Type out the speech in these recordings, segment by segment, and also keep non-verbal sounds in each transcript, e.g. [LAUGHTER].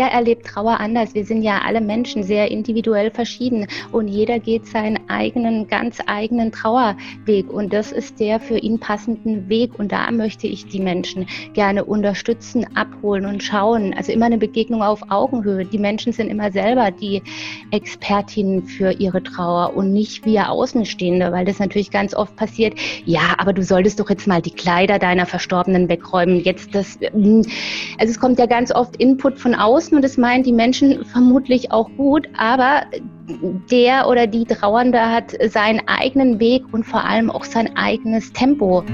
jeder erlebt Trauer anders. Wir sind ja alle Menschen sehr individuell verschieden und jeder geht seinen eigenen, ganz eigenen Trauerweg und das ist der für ihn passenden Weg und da möchte ich die Menschen gerne unterstützen, abholen und schauen. Also immer eine Begegnung auf Augenhöhe. Die Menschen sind immer selber die Expertinnen für ihre Trauer und nicht wir Außenstehende, weil das natürlich ganz oft passiert. Ja, aber du solltest doch jetzt mal die Kleider deiner Verstorbenen wegräumen. Jetzt das, hm. also es kommt ja ganz oft Input von außen und das meinen die Menschen vermutlich auch gut, aber der oder die Trauernde hat seinen eigenen Weg und vor allem auch sein eigenes Tempo.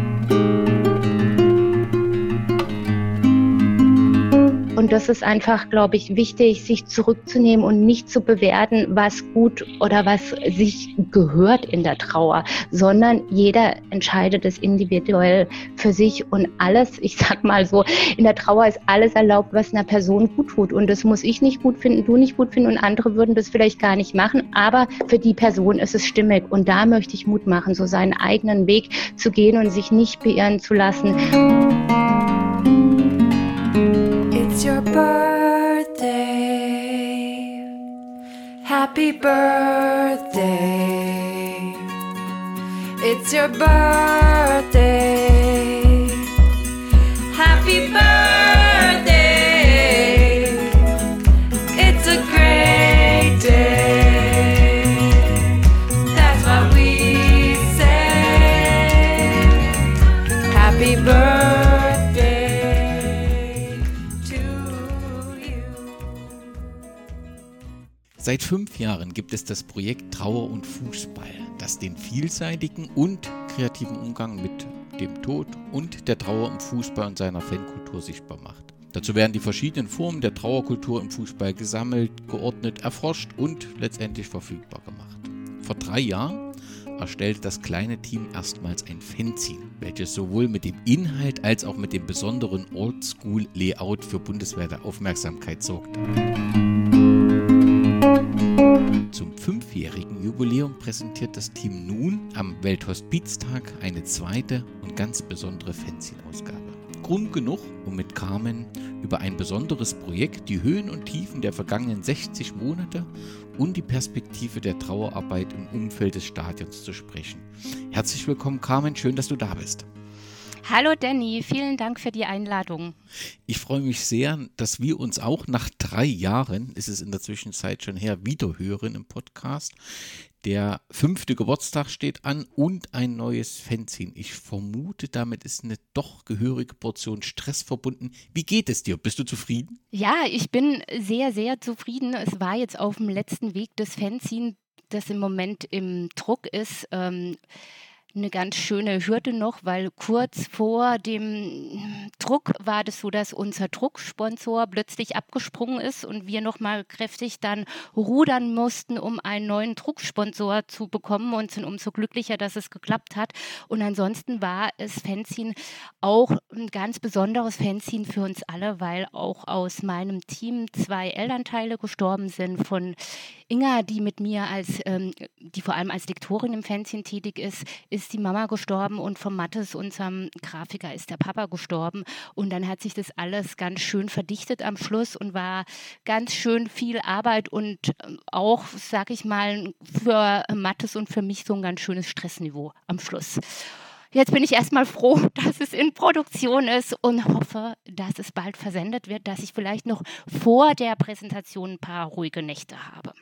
Und das ist einfach, glaube ich, wichtig, sich zurückzunehmen und nicht zu bewerten, was gut oder was sich gehört in der Trauer, sondern jeder entscheidet es individuell für sich und alles, ich sag mal so, in der Trauer ist alles erlaubt, was einer Person gut tut. Und das muss ich nicht gut finden, du nicht gut finden und andere würden das vielleicht gar nicht machen, aber für die Person ist es stimmig. Und da möchte ich Mut machen, so seinen eigenen Weg zu gehen und sich nicht beirren zu lassen. Birthday. Happy birthday. It's your birthday. Seit fünf Jahren gibt es das Projekt Trauer und Fußball, das den vielseitigen und kreativen Umgang mit dem Tod und der Trauer im Fußball und seiner Fankultur sichtbar macht. Dazu werden die verschiedenen Formen der Trauerkultur im Fußball gesammelt, geordnet, erforscht und letztendlich verfügbar gemacht. Vor drei Jahren erstellte das kleine Team erstmals ein Fanzine, welches sowohl mit dem Inhalt als auch mit dem besonderen Oldschool-Layout für bundesweite Aufmerksamkeit sorgte. Zum fünfjährigen Jubiläum präsentiert das Team nun am Welthospiztag eine zweite und ganz besondere Fanzine-Ausgabe. Grund genug, um mit Carmen über ein besonderes Projekt, die Höhen und Tiefen der vergangenen 60 Monate und die Perspektive der Trauerarbeit im Umfeld des Stadions zu sprechen. Herzlich willkommen, Carmen, schön, dass du da bist. Hallo Danny, vielen Dank für die Einladung. Ich freue mich sehr, dass wir uns auch nach drei Jahren, ist es in der Zwischenzeit schon her, wieder hören im Podcast. Der fünfte Geburtstag steht an und ein neues Fanzine. Ich vermute, damit ist eine doch gehörige Portion Stress verbunden. Wie geht es dir? Bist du zufrieden? Ja, ich bin sehr, sehr zufrieden. Es war jetzt auf dem letzten Weg des Fanzine, das im Moment im Druck ist. Ähm, eine ganz schöne Hürde noch, weil kurz vor dem Druck war das so, dass unser Drucksponsor plötzlich abgesprungen ist und wir nochmal kräftig dann rudern mussten, um einen neuen Drucksponsor zu bekommen und sind umso glücklicher, dass es geklappt hat. Und ansonsten war es Fanzine auch ein ganz besonderes Fanzine für uns alle, weil auch aus meinem Team zwei Elternteile gestorben sind von Inga, die mit mir als, ähm, die vor allem als Lektorin im Fanzine tätig ist, ist ist die Mama gestorben und vom Mattes, unserem Grafiker, ist der Papa gestorben. Und dann hat sich das alles ganz schön verdichtet am Schluss und war ganz schön viel Arbeit und ähm, auch, sag ich mal, für Mattes und für mich so ein ganz schönes Stressniveau am Schluss. Jetzt bin ich erstmal froh, [LAUGHS] dass es in Produktion ist und hoffe, dass es bald versendet wird, dass ich vielleicht noch vor der Präsentation ein paar ruhige Nächte habe.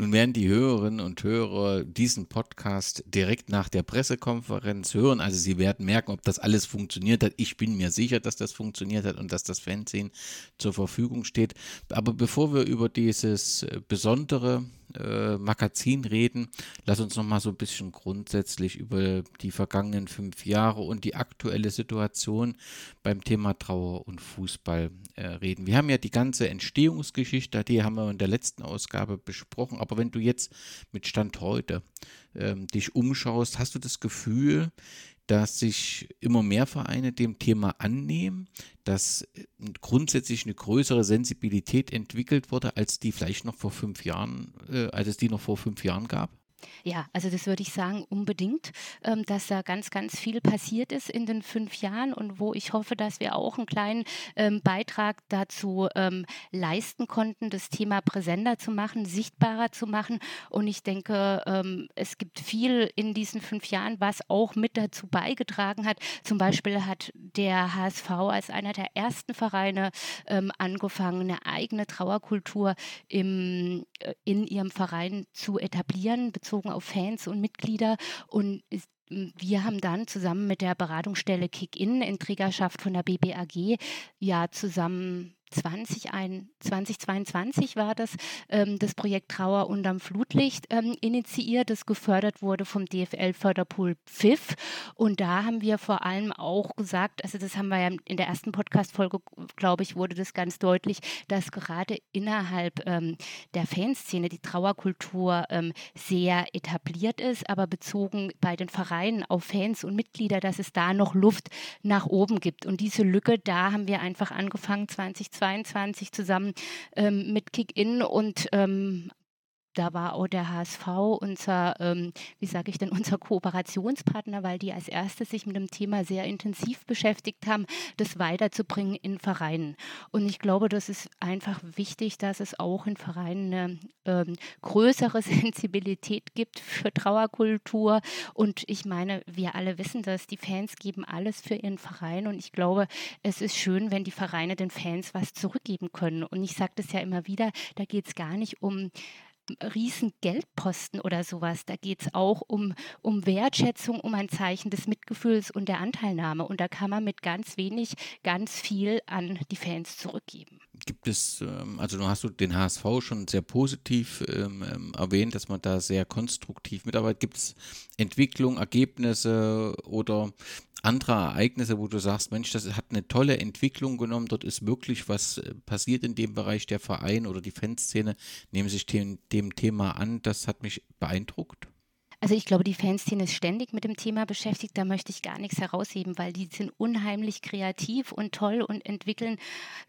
Nun werden die Hörerinnen und Hörer diesen Podcast direkt nach der Pressekonferenz hören. Also sie werden merken, ob das alles funktioniert hat. Ich bin mir sicher, dass das funktioniert hat und dass das Fernsehen zur Verfügung steht. Aber bevor wir über dieses äh, besondere äh, Magazin reden, lass uns noch mal so ein bisschen grundsätzlich über die vergangenen fünf Jahre und die aktuelle Situation beim Thema Trauer und Fußball äh, reden. Wir haben ja die ganze Entstehungsgeschichte, die haben wir in der letzten Ausgabe besprochen, aber wenn du jetzt mit Stand heute ähm, dich umschaust, hast du das Gefühl, dass sich immer mehr Vereine dem Thema annehmen, dass grundsätzlich eine größere Sensibilität entwickelt wurde, als die vielleicht noch vor fünf Jahren, äh, als es die noch vor fünf Jahren gab? Ja, also das würde ich sagen, unbedingt, ähm, dass da ganz, ganz viel passiert ist in den fünf Jahren und wo ich hoffe, dass wir auch einen kleinen ähm, Beitrag dazu ähm, leisten konnten, das Thema präsenter zu machen, sichtbarer zu machen. Und ich denke, ähm, es gibt viel in diesen fünf Jahren, was auch mit dazu beigetragen hat. Zum Beispiel hat der HSV als einer der ersten Vereine ähm, angefangen, eine eigene Trauerkultur im, äh, in ihrem Verein zu etablieren, bezogen auf Fans und Mitglieder. Und wir haben dann zusammen mit der Beratungsstelle Kick-In in Trägerschaft von der BBAG ja zusammen 20, 2022 war das, ähm, das Projekt Trauer unterm Flutlicht ähm, initiiert, das gefördert wurde vom DFL-Förderpool PFIF. Und da haben wir vor allem auch gesagt, also das haben wir ja in der ersten Podcast-Folge, glaube ich, wurde das ganz deutlich, dass gerade innerhalb ähm, der Fanszene die Trauerkultur ähm, sehr etabliert ist, aber bezogen bei den Vereinen auf Fans und Mitglieder, dass es da noch Luft nach oben gibt. Und diese Lücke, da haben wir einfach angefangen, 2020 22 zusammen ähm, mit Kick-In und ähm, da war auch der HSV unser, ähm, wie sage ich denn, [LAUGHS] unser Kooperationspartner, weil die als erstes sich mit dem Thema sehr intensiv beschäftigt haben, das weiterzubringen in Vereinen. Und ich glaube, das ist einfach wichtig, dass es auch in Vereinen eine ähm, größere [LAUGHS] Sensibilität gibt für Trauerkultur. Und ich meine, wir alle wissen das, die Fans geben alles für ihren Verein. Und ich glaube, es ist schön, wenn die Vereine den Fans was zurückgeben können. Und ich sage das ja immer wieder, da geht es gar nicht um riesen Geldposten oder sowas. Da geht es auch um, um Wertschätzung, um ein Zeichen des Mitgefühls und der Anteilnahme. Und da kann man mit ganz wenig ganz viel an die Fans zurückgeben. Gibt es, ähm, also du hast du den HSV schon sehr positiv ähm, ähm, erwähnt, dass man da sehr konstruktiv mitarbeitet. Gibt es Entwicklung, Ergebnisse oder andere Ereignisse, wo du sagst, Mensch, das hat eine tolle Entwicklung genommen, dort ist wirklich was äh, passiert in dem Bereich, der Verein oder die Fanszene nehmen sich dem, dem Thema an, das hat mich beeindruckt? Also ich glaube, die Fanszene ist ständig mit dem Thema beschäftigt. Da möchte ich gar nichts herausheben, weil die sind unheimlich kreativ und toll und entwickeln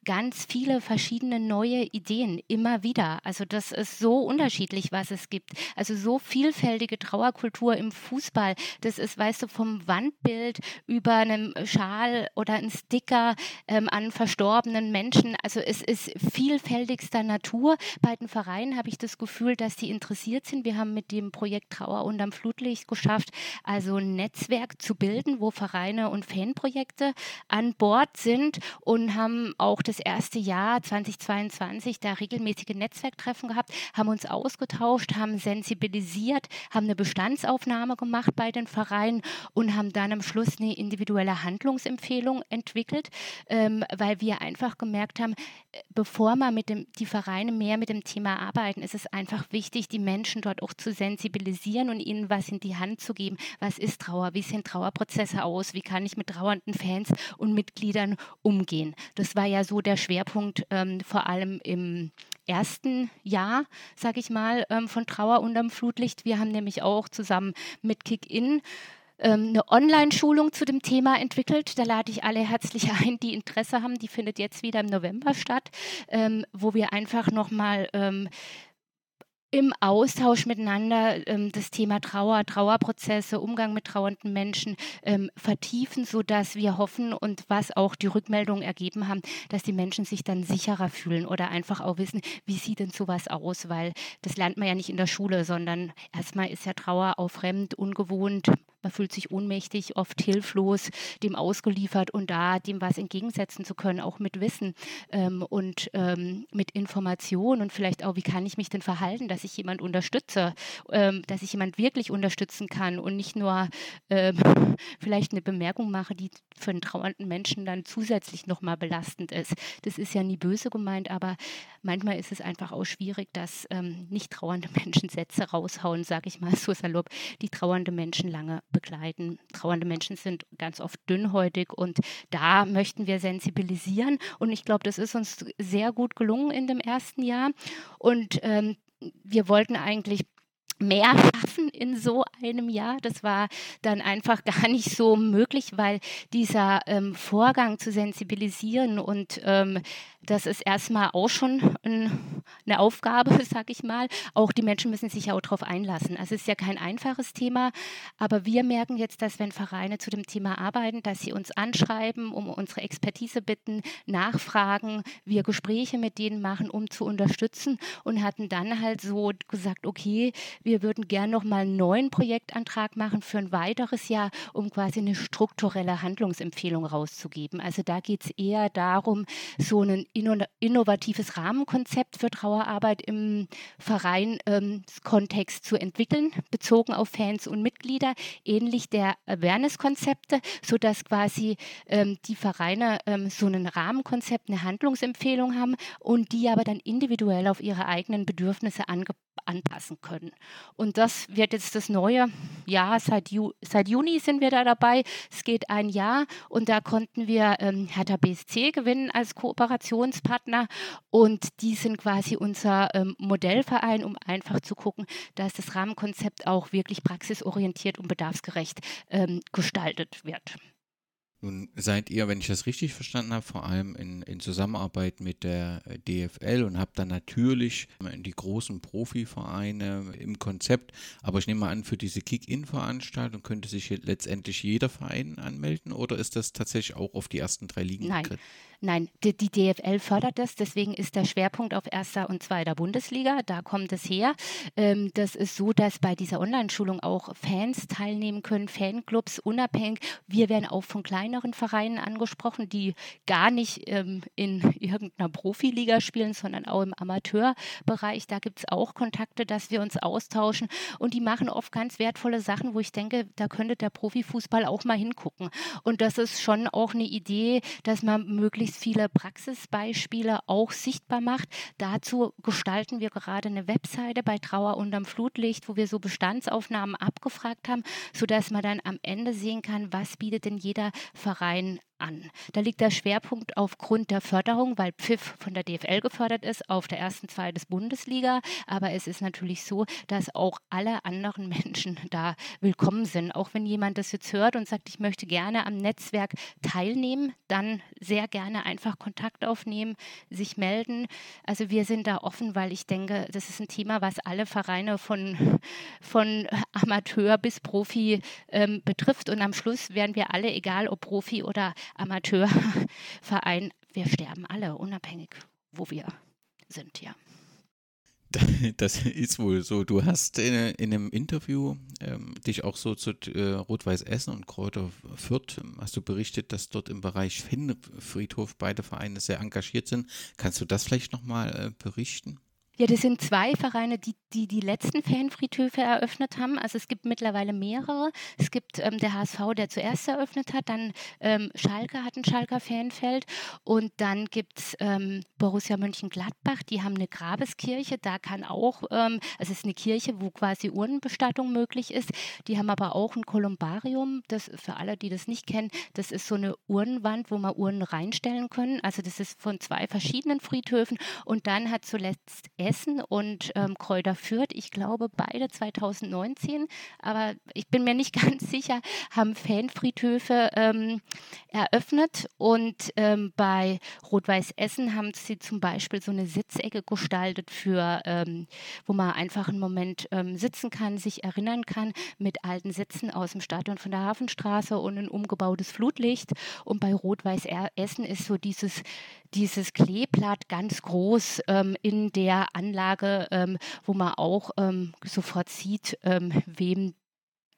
ganz viele verschiedene neue Ideen immer wieder. Also das ist so unterschiedlich, was es gibt. Also so vielfältige Trauerkultur im Fußball. Das ist, weißt du, vom Wandbild über einen Schal oder einen Sticker ähm, an verstorbenen Menschen. Also es ist vielfältigster Natur. Bei den Vereinen habe ich das Gefühl, dass die interessiert sind. Wir haben mit dem Projekt Trauer und am Flutlicht geschafft, also ein Netzwerk zu bilden, wo Vereine und Fanprojekte an Bord sind und haben auch das erste Jahr 2022 da regelmäßige Netzwerktreffen gehabt, haben uns ausgetauscht, haben sensibilisiert, haben eine Bestandsaufnahme gemacht bei den Vereinen und haben dann am Schluss eine individuelle Handlungsempfehlung entwickelt, ähm, weil wir einfach gemerkt haben, bevor man mit dem, die Vereine mehr mit dem Thema arbeiten, ist es einfach wichtig, die Menschen dort auch zu sensibilisieren und ihnen was in die Hand zu geben. Was ist Trauer? Wie sehen Trauerprozesse aus? Wie kann ich mit trauernden Fans und Mitgliedern umgehen? Das war ja so der Schwerpunkt ähm, vor allem im ersten Jahr, sage ich mal, ähm, von Trauer unterm Flutlicht. Wir haben nämlich auch zusammen mit Kick-In ähm, eine Online-Schulung zu dem Thema entwickelt. Da lade ich alle herzlich [LAUGHS] ein, die Interesse haben. Die findet jetzt wieder im November statt, ähm, wo wir einfach nochmal ähm, im Austausch miteinander ähm, das Thema Trauer, Trauerprozesse, Umgang mit trauernden Menschen ähm, vertiefen, sodass wir hoffen und was auch die Rückmeldungen ergeben haben, dass die Menschen sich dann sicherer fühlen oder einfach auch wissen, wie sieht denn sowas aus, weil das lernt man ja nicht in der Schule, sondern erstmal ist ja Trauer auch fremd, ungewohnt, man fühlt sich ohnmächtig, oft hilflos, dem ausgeliefert und da dem was entgegensetzen zu können, auch mit Wissen ähm, und ähm, mit Information und vielleicht auch, wie kann ich mich denn verhalten, dass ich jemand unterstütze, ähm, dass ich jemand wirklich unterstützen kann und nicht nur ähm, [LAUGHS] vielleicht eine Bemerkung mache, die für einen trauernden Menschen dann zusätzlich nochmal belastend ist. Das ist ja nie böse gemeint, aber manchmal ist es einfach auch schwierig, dass ähm, nicht trauernde [LAUGHS] Menschen Sätze raushauen, sage ich mal so salopp, die trauernde Menschen lange begleiten. Trauernde Menschen sind ganz oft dünnhäutig und da möchten wir sensibilisieren. Und ich glaube, das ist uns sehr gut gelungen in dem ersten Jahr. Und ähm, wir wollten eigentlich mehr schaffen in so einem Jahr. Das war dann einfach [LAUGHS] gar nicht so möglich, weil dieser ähm, Vorgang zu sensibilisieren und ähm, das ist erstmal auch schon ein eine Aufgabe, [LAUGHS] sag ich mal. Auch die Menschen müssen sich ja auch darauf einlassen. Also es ist ja kein einfaches Thema, aber wir merken jetzt, dass wenn Vereine zu dem Thema arbeiten, dass sie uns anschreiben, um unsere Expertise bitten, nachfragen, wir Gespräche mit denen machen, um zu unterstützen und hatten dann halt so gesagt, okay, wir würden gerne noch mal einen neuen Projektantrag machen für ein weiteres Jahr, um quasi eine strukturelle Handlungsempfehlung rauszugeben. Also da geht es eher darum, so ein innovatives Rahmenkonzept für Trauerarbeit im Verein-Kontext ähm, zu entwickeln, bezogen auf Fans und Mitglieder, ähnlich der Awareness-Konzepte, sodass quasi ähm, die Vereine ähm, so ein Rahmenkonzept, eine Handlungsempfehlung haben und die aber dann individuell auf ihre eigenen Bedürfnisse angepasst anpassen können. Und das wird jetzt das neue Jahr. Seit, Ju seit Juni sind wir da dabei. Es geht ein Jahr und da konnten wir ähm, Hertha BSC gewinnen als Kooperationspartner. Und die sind quasi unser ähm, Modellverein, um einfach zu gucken, dass das Rahmenkonzept auch wirklich praxisorientiert und bedarfsgerecht ähm, gestaltet wird. Nun seid ihr, wenn ich das richtig verstanden habe, vor allem in, in Zusammenarbeit mit der äh, DFL und habt dann natürlich die großen Profivereine im Konzept. Aber ich nehme mal an, für diese Kick-In-Veranstaltung könnte sich letztendlich jeder Verein anmelden oder ist das tatsächlich auch auf die ersten drei Ligen? Nein, Nein, die, die, DFL fördert das, deswegen ist der Schwerpunkt auf erster und zweiter Bundesliga. Da kommt es her. Ähm, das ist so, dass bei dieser Online-Schulung auch Fans teilnehmen können, Fanclubs unabhängig. Wir werden auch von kleineren Vereinen angesprochen, die gar nicht ähm, in irgendeiner Profiliga spielen, sondern auch im Amateurbereich. Da gibt es auch Kontakte, dass wir uns austauschen und die machen oft ganz wertvolle Sachen, wo ich denke, da könnte der Profifußball auch mal hingucken. Und das ist schon auch eine Idee, dass man möglichst möglichst viele Praxisbeispiele auch sichtbar macht. Dazu gestalten wir gerade eine Webseite bei Trauer unterm Flutlicht, wo wir so Bestandsaufnahmen abgefragt haben, sodass man dann am Ende sehen kann, was bietet denn jeder Verein an. Da liegt der Schwerpunkt aufgrund der Förderung, weil Pfiff von der DFL gefördert ist, auf der ersten Zwei des Bundesliga. Aber es ist natürlich so, dass auch alle anderen [LAUGHS] Menschen da willkommen sind. Auch wenn jemand das jetzt hört und sagt, ich möchte gerne am Netzwerk teilnehmen, dann sehr gerne einfach Kontakt aufnehmen, sich melden. Also wir sind da offen, weil ich denke, das ist ein Thema, was alle Vereine von, von Amateur bis Profi ähm, betrifft. Und am Schluss werden wir alle, egal ob Profi oder Amateurverein, wir sterben alle, unabhängig, wo wir sind, ja. [LAUGHS] Das ist wohl so. Du hast in, in einem Interview ähm, dich auch so zu äh, Rot-Weiß Essen und Kräuter Fürth, ähm, hast du berichtet, dass dort im Bereich Finnfriedhof beide Vereine sehr engagiert sind. Kannst du das vielleicht nochmal äh, berichten? Ja, das sind zwei Vereine, die, die die letzten Fanfriedhöfe eröffnet haben. Also es gibt mittlerweile mehrere. Es gibt ähm, der HSV, der zuerst eröffnet hat, dann ähm, Schalke hat ein Schalker Fanfeld und dann gibt es ähm, Borussia Mönchengladbach, die haben eine Grabeskirche. Da kann auch, ähm, also es ist eine Kirche, wo quasi Urnenbestattung möglich ist. Die haben aber auch ein Kolumbarium. Das für alle, die das nicht kennen, das ist so eine Urnenwand, wo man Urnen reinstellen können. Also das ist von zwei verschiedenen Friedhöfen und dann hat zuletzt Essen und ähm, Kräuter Fürth, ich glaube beide 2019, aber ich bin mir nicht [LAUGHS] ganz sicher, haben Fanfriedhöfe ähm, eröffnet. Und ähm, bei Rot-Weiß Essen haben sie zum Beispiel so eine Sitzecke gestaltet für, ähm, wo man einfach einen Moment ähm, sitzen kann, sich erinnern kann mit alten Sitzen aus dem Stadion von der Hafenstraße und ein umgebautes Flutlicht. Und bei Rot-Weiß Essen ist so dieses dieses Kleeblatt ganz groß ähm, in der Anlage, ähm, wo man auch ähm, sofort sieht, ähm, wem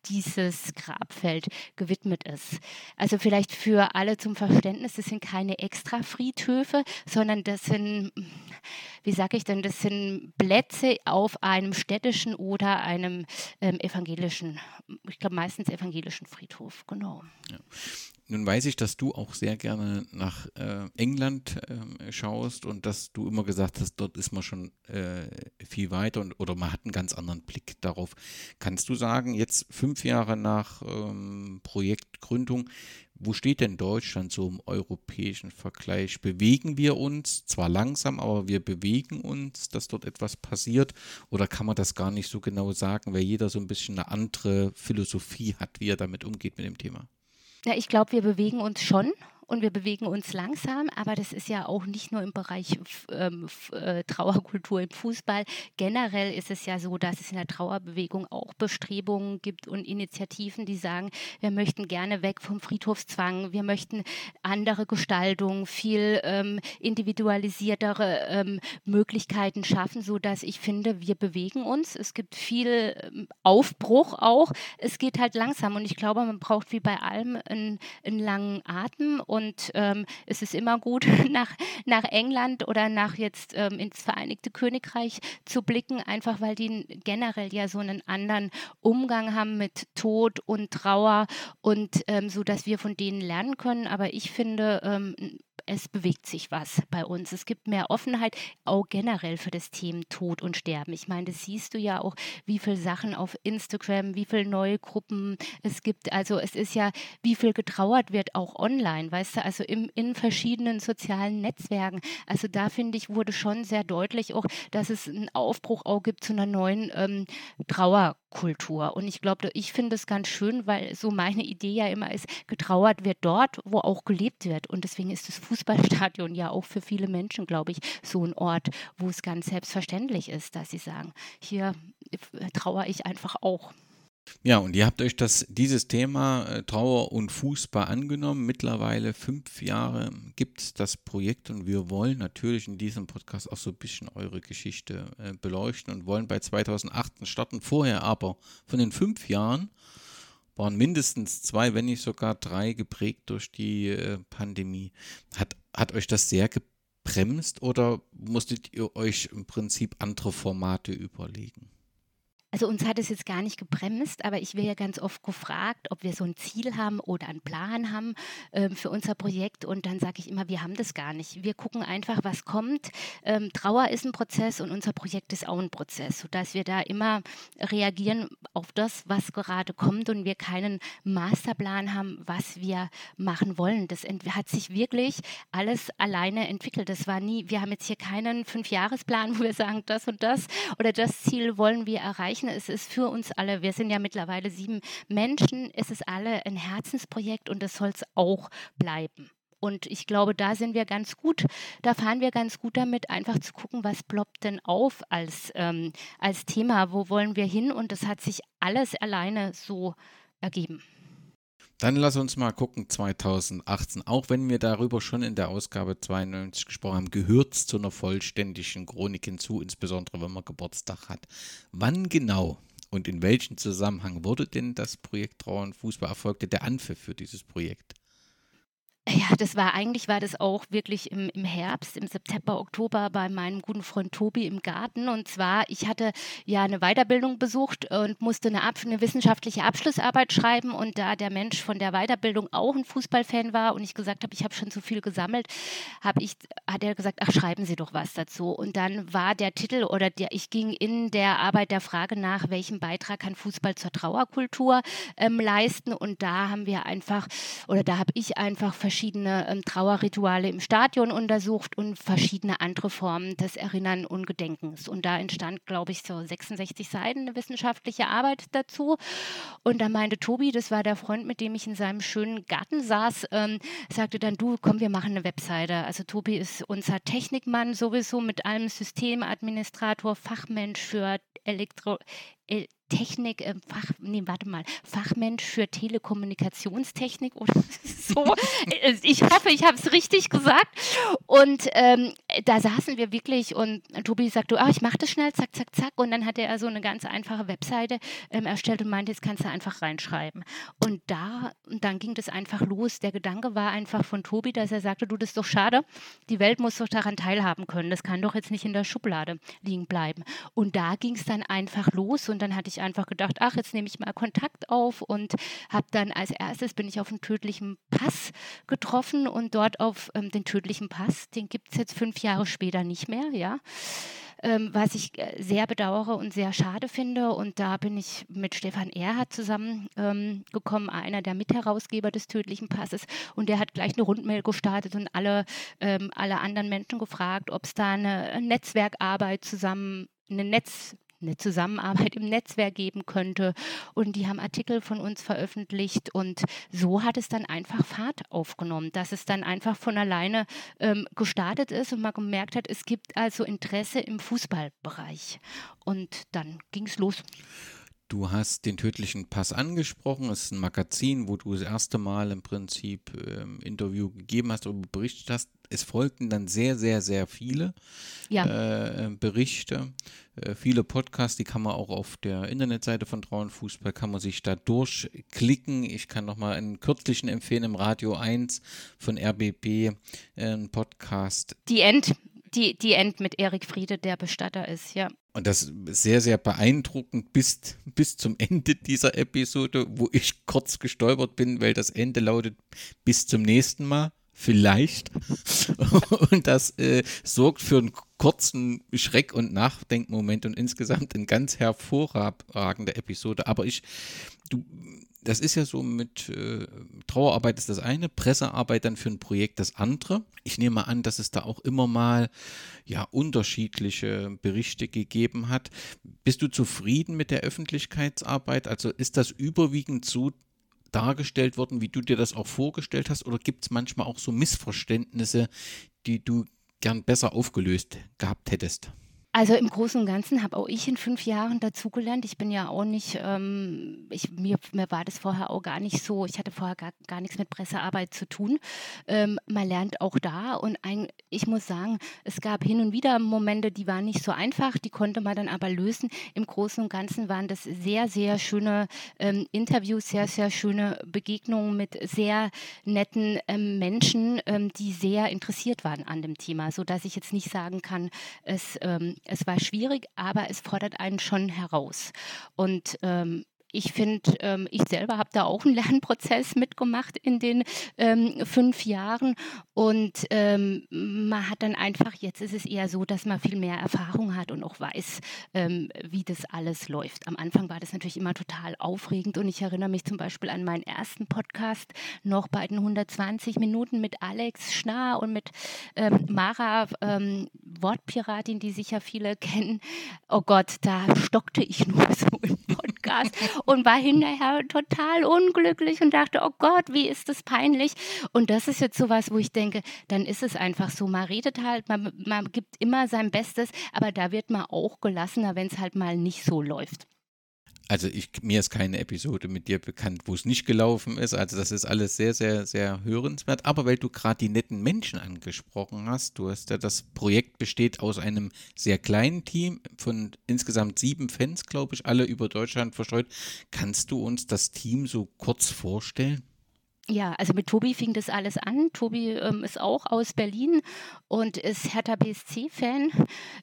dieses Grabfeld gewidmet ist. Also vielleicht für alle zum Verständnis, das sind keine extra Friedhöfe, sondern das sind, wie sage ich denn, das sind Plätze auf einem städtischen oder einem ähm, evangelischen, ich glaube meistens evangelischen Friedhof, genau. Ja. Nun weiß ich, dass du auch sehr gerne nach äh, England äh, schaust und dass du immer gesagt hast, dort ist man schon äh, viel weiter und, oder man hat einen ganz anderen Blick darauf. Kannst du sagen, jetzt fünf Jahre nach ähm, Projektgründung, wo steht denn Deutschland so im europäischen Vergleich? Bewegen wir uns zwar langsam, aber wir bewegen uns, dass dort etwas passiert? Oder kann man das gar nicht so genau sagen, weil jeder so ein bisschen eine andere Philosophie hat, wie er damit umgeht mit dem Thema? Ja, ich glaube, wir bewegen uns schon. Und wir bewegen uns langsam, aber das ist ja auch nicht nur im Bereich ähm, äh, Trauerkultur im Fußball. Generell ist es ja so, dass es in der Trauerbewegung auch Bestrebungen gibt und Initiativen, die sagen, wir möchten gerne weg vom Friedhofszwang, wir möchten andere Gestaltung, viel ähm, individualisiertere ähm, Möglichkeiten schaffen, sodass ich finde, wir bewegen uns. Es gibt viel ähm, Aufbruch auch. Es geht halt langsam und ich glaube, man braucht wie bei allem einen, einen langen Atem und ähm, es ist immer gut, [LAUGHS] nach, nach England oder nach jetzt ähm, ins Vereinigte Königreich zu blicken, einfach weil die generell ja so einen anderen Umgang haben mit Tod und Trauer und ähm, so, dass wir von denen lernen können. Aber ich finde, ähm, es bewegt sich was bei uns. Es gibt mehr Offenheit, auch generell für das Thema Tod und Sterben. Ich meine, das siehst du ja auch, wie viele Sachen auf Instagram, wie viele neue Gruppen es gibt. Also es ist ja, wie viel getrauert wird auch online, weißt du, also im, in verschiedenen sozialen Netzwerken. Also da finde ich, wurde schon sehr deutlich auch, dass es einen Aufbruch auch gibt zu einer neuen ähm, Trauerkultur. Und ich glaube, ich finde es ganz schön, weil so meine Idee ja immer ist, getrauert wird dort, wo auch gelebt wird. Und deswegen ist das Fußballstadion ja auch für viele Menschen, glaube ich, so ein Ort, wo es ganz selbstverständlich ist, dass sie sagen, hier trauere ich einfach auch. Ja, und ihr habt euch das, dieses Thema äh, Trauer und Fußball angenommen. Mittlerweile fünf Jahre gibt es das Projekt und wir wollen natürlich in diesem Podcast auch so ein bisschen eure Geschichte äh, beleuchten und wollen bei 2008 starten. Vorher aber von den fünf Jahren waren mindestens zwei, wenn nicht sogar drei geprägt durch die äh, Pandemie. Hat, hat euch das sehr gebremst oder musstet ihr euch im Prinzip andere Formate überlegen? Also uns hat es jetzt gar nicht gebremst, aber ich werde ja ganz oft gefragt, ob wir so ein Ziel haben oder einen Plan haben ähm, für unser Projekt. Und dann sage ich immer, wir haben das gar nicht. Wir gucken einfach, was kommt. Ähm, Trauer ist ein Prozess und unser Projekt ist auch ein Prozess, sodass wir da immer reagieren auf das, was gerade kommt und wir keinen Masterplan haben, was wir machen wollen. Das hat sich wirklich alles alleine entwickelt. Das war nie, wir haben jetzt hier keinen Fünfjahresplan, [LAUGHS] wo wir sagen, das und das oder das Ziel wollen wir erreichen erreichen. Es ist für uns alle, wir sind ja mittlerweile sieben Menschen, es ist alle ein Herzensprojekt und das soll es auch bleiben. Und ich glaube, da sind wir ganz gut, da fahren wir ganz gut damit, einfach zu gucken, was ploppt denn auf als, ähm, als Thema, wo wollen wir hin? Und das hat sich alles alleine so ergeben. Dann lass uns mal gucken, 2018, auch wenn wir darüber schon in der Ausgabe 92 gesprochen haben, gehört es zu einer vollständigen Chronik hinzu, insbesondere wenn man Geburtstag hat. Wann genau und in welchem Zusammenhang wurde denn das Projekt Trauer und Fußball erfolgte der Anpfiff für dieses Projekt? Ja, das war eigentlich war das auch wirklich im, im Herbst, im September, Oktober bei meinem guten Freund Tobi im Garten. Und zwar, ich hatte ja eine Weiterbildung besucht und musste eine, eine wissenschaftliche Abschlussarbeit schreiben. Und da der Mensch von der Weiterbildung auch ein Fußballfan war und ich gesagt habe, ich habe schon zu viel gesammelt, habe ich, hat er gesagt, ach, schreiben Sie doch was dazu. Und dann war der Titel oder der, ich ging in der Arbeit der Frage nach, welchen Beitrag kann Fußball zur Trauerkultur ähm, leisten. Und da haben wir einfach, oder da habe ich einfach verschiedene ähm, Trauerrituale im Stadion untersucht und verschiedene andere Formen des Erinnern und Gedenkens. Und da entstand, glaube ich, so 66 Seiten eine wissenschaftliche Arbeit dazu. Und da meinte Tobi, das war der Freund, mit dem ich in seinem schönen Garten saß, ähm, sagte dann, du, komm, wir machen eine Webseite. Also Tobi ist unser Technikmann sowieso mit allem Systemadministrator, Fachmensch für Elektro Technik, äh, Fach, nee, warte mal, Fachmensch für Telekommunikationstechnik oder [LAUGHS] so. Äh, ich hoffe, ich habe es richtig gesagt. Und ähm, da saßen wir wirklich und Tobi sagte, oh, ich mache das schnell, zack, zack, zack. Und dann hatte er so eine ganz einfache Webseite ähm, erstellt und meinte, jetzt kannst du einfach reinschreiben. Und da, dann ging das einfach los. Der Gedanke war einfach von Tobi, dass er sagte, du, das ist doch schade, die Welt muss doch daran teilhaben können. Das kann doch jetzt nicht in der Schublade liegen bleiben. Und da ging es dann einfach los und dann hatte ich einfach gedacht, ach, jetzt nehme ich mal Kontakt auf und habe dann als erstes bin ich auf einen tödlichen Pass getroffen und dort auf ähm, den tödlichen Pass, den gibt es jetzt fünf Jahre später nicht mehr, ja. Ähm, was ich äh, sehr bedauere und sehr schade finde. Und da bin ich mit Stefan Erhardt zusammengekommen, ähm, einer der Mitherausgeber des tödlichen Passes. Und der hat gleich eine Rundmail gestartet und alle, ähm, alle anderen Menschen gefragt, ob es da eine Netzwerkarbeit zusammen, eine Netz, eine Zusammenarbeit im Netzwerk geben könnte. Und die haben Artikel von uns veröffentlicht und so hat es dann einfach Fahrt aufgenommen, dass es dann einfach von alleine ähm, gestartet ist und man gemerkt hat, es gibt also Interesse im Fußballbereich. Und dann ging es los. Du hast den tödlichen Pass angesprochen. Es ist ein Magazin, wo du das erste Mal im Prinzip ähm, Interview gegeben hast oder berichtet hast. Es folgten dann sehr, sehr, sehr viele ja. äh, Berichte, äh, viele Podcasts, die kann man auch auf der Internetseite von Frauenfußball, kann man sich da durchklicken. Ich kann nochmal einen kürzlichen empfehlen im Radio 1 von RBB, äh, einen Podcast. Die End, die, die End mit Erik Friede, der Bestatter ist, ja. Und das sehr, sehr beeindruckend bis, bis zum Ende dieser Episode, wo ich kurz gestolpert bin, weil das Ende lautet bis zum nächsten Mal, vielleicht. [LAUGHS] Und das äh, sorgt für einen kurzen Schreck- und Nachdenkmoment und insgesamt eine ganz hervorragende Episode. Aber ich, du, das ist ja so mit äh, Trauerarbeit ist das eine, Pressearbeit dann für ein Projekt das andere. Ich nehme an, dass es da auch immer mal ja unterschiedliche Berichte gegeben hat. Bist du zufrieden mit der Öffentlichkeitsarbeit? Also ist das überwiegend so dargestellt worden, wie du dir das auch vorgestellt hast, oder gibt es manchmal auch so Missverständnisse, die du gern besser aufgelöst gehabt hättest? Also im Großen und Ganzen habe auch ich in fünf Jahren dazugelernt. Ich bin ja auch nicht, ähm, ich, mir, mir war das vorher auch gar nicht so, ich hatte vorher gar, gar nichts mit Pressearbeit zu tun. Ähm, man lernt auch da und ein, ich muss sagen, es gab hin und wieder Momente, die waren nicht so einfach, die konnte man dann aber lösen. Im Großen und Ganzen waren das sehr, sehr schöne ähm, Interviews, sehr, sehr schöne Begegnungen mit sehr netten ähm, Menschen, ähm, die sehr interessiert waren an dem Thema, sodass ich jetzt nicht sagen kann, es ähm, es war schwierig, aber es fordert einen schon heraus. Und ähm, ich finde, ähm, ich selber habe da auch einen [LAUGHS] Lernprozess mitgemacht in den ähm, fünf Jahren und ähm, man hat dann einfach, jetzt ist es eher so, dass man viel mehr Erfahrung hat und auch weiß, ähm, wie das alles läuft. Am Anfang war das natürlich immer total aufregend und ich erinnere mich zum Beispiel an meinen ersten Podcast noch bei den 120 Minuten mit Alex Schnarr und mit ähm, Mara, ähm, Wortpiratin, die sicher viele [LAUGHS] kennen. Oh Gott, da stockte ich nur [LAUGHS] so Podcast und war hinterher total unglücklich und dachte, oh Gott, wie ist das peinlich. Und das ist jetzt sowas, wo ich denke, dann ist es einfach so. Man redet halt, man, man gibt immer sein Bestes, aber da wird man auch gelassener, wenn es halt mal nicht so läuft. Also ich, mir ist keine Episode mit dir bekannt, wo es nicht gelaufen ist. Also das ist alles sehr, sehr, sehr hörenswert. Aber weil du gerade die netten Menschen angesprochen hast, du hast ja das Projekt besteht aus einem sehr kleinen Team von insgesamt sieben Fans, glaube ich, alle über Deutschland verstreut. Kannst du uns das Team so kurz vorstellen? Ja, also mit Tobi fing das alles an. Tobi ähm, ist auch aus Berlin und ist Hertha BSC-Fan.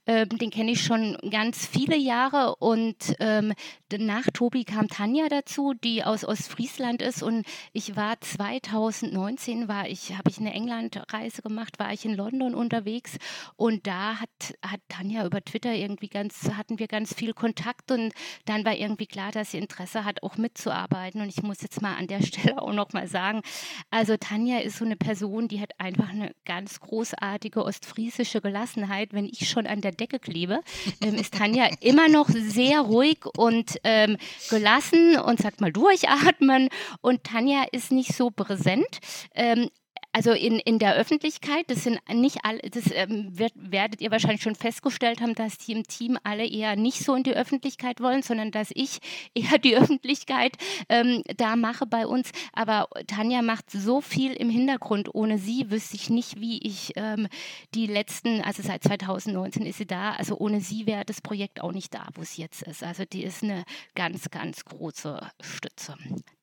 Ähm, den kenne ich schon ganz viele Jahre und ähm, nach Tobi kam Tanja dazu, die aus Ostfriesland ist und ich war 2019 war ich, habe ich eine Englandreise gemacht, war ich in London unterwegs und da hat, hat Tanja über Twitter irgendwie ganz, hatten wir ganz viel Kontakt und dann war irgendwie klar, dass sie Interesse hat, auch mitzuarbeiten und ich muss jetzt mal an der [LAUGHS] Stelle auch noch mal sagen, sagen. Also Tanja ist so eine Person, die hat einfach eine ganz großartige ostfriesische Gelassenheit. Wenn ich schon an der Decke klebe, ähm, ist Tanja [LAUGHS] immer noch sehr ruhig und ähm, gelassen und sagt mal durchatmen. Und Tanja ist nicht so präsent. Ähm, also in, in der Öffentlichkeit, das sind nicht alle, das ähm, wird, werdet ihr wahrscheinlich schon festgestellt haben, dass die im Team alle eher nicht so in die Öffentlichkeit wollen, sondern dass ich [LAUGHS] eher die Öffentlichkeit ähm, da mache bei uns. Aber Tanja macht so viel im Hintergrund. Ohne sie wüsste ich nicht, wie ich ähm, die letzten, also seit 2019 ist sie da, also ohne sie wäre das Projekt auch nicht da, wo es jetzt ist. Also die ist eine ganz, ganz große Stütze.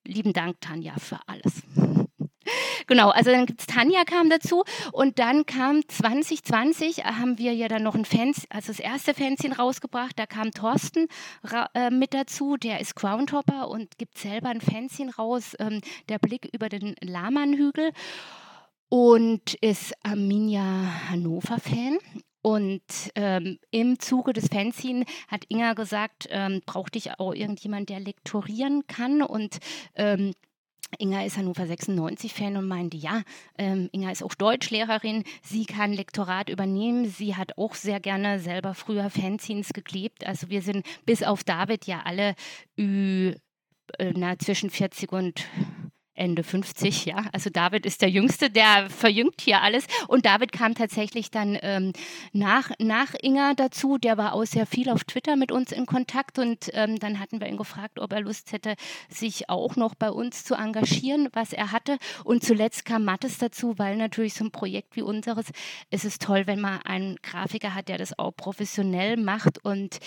Lieben Dank, Tanja, für alles. Genau, also dann gibt's Tanja kam dazu und dann kam 2020, haben wir ja dann noch ein Fans, also das erste Fanzine rausgebracht, da kam Thorsten äh, mit dazu, der ist Groundhopper und gibt selber ein Fanzine raus, ähm, der Blick über den Lamanhügel und ist Arminia Hannover-Fan. Und ähm, im Zuge des Fanzine hat Inga gesagt, ähm, brauchte ich auch irgendjemand, der lektorieren kann. Und ähm, Inga ist Hannover 96-Fan und meinte, ja, ähm, Inga ist auch Deutschlehrerin, sie kann Lektorat übernehmen, sie hat auch sehr gerne selber früher Fanzines geklebt. Also wir sind bis auf David ja alle äh, na, zwischen 40 und Ende 50, ja. Also David ist der Jüngste, der verjüngt hier alles. Und David kam tatsächlich dann ähm, nach, nach Inga dazu. Der war auch sehr viel auf Twitter mit uns in Kontakt. Und ähm, dann hatten wir ihn gefragt, ob er Lust hätte, sich auch noch bei uns zu engagieren, was er hatte. Und zuletzt kam Mattes dazu, weil natürlich so ein Projekt wie unseres, es ist toll, wenn man einen Grafiker hat, der das auch professionell macht und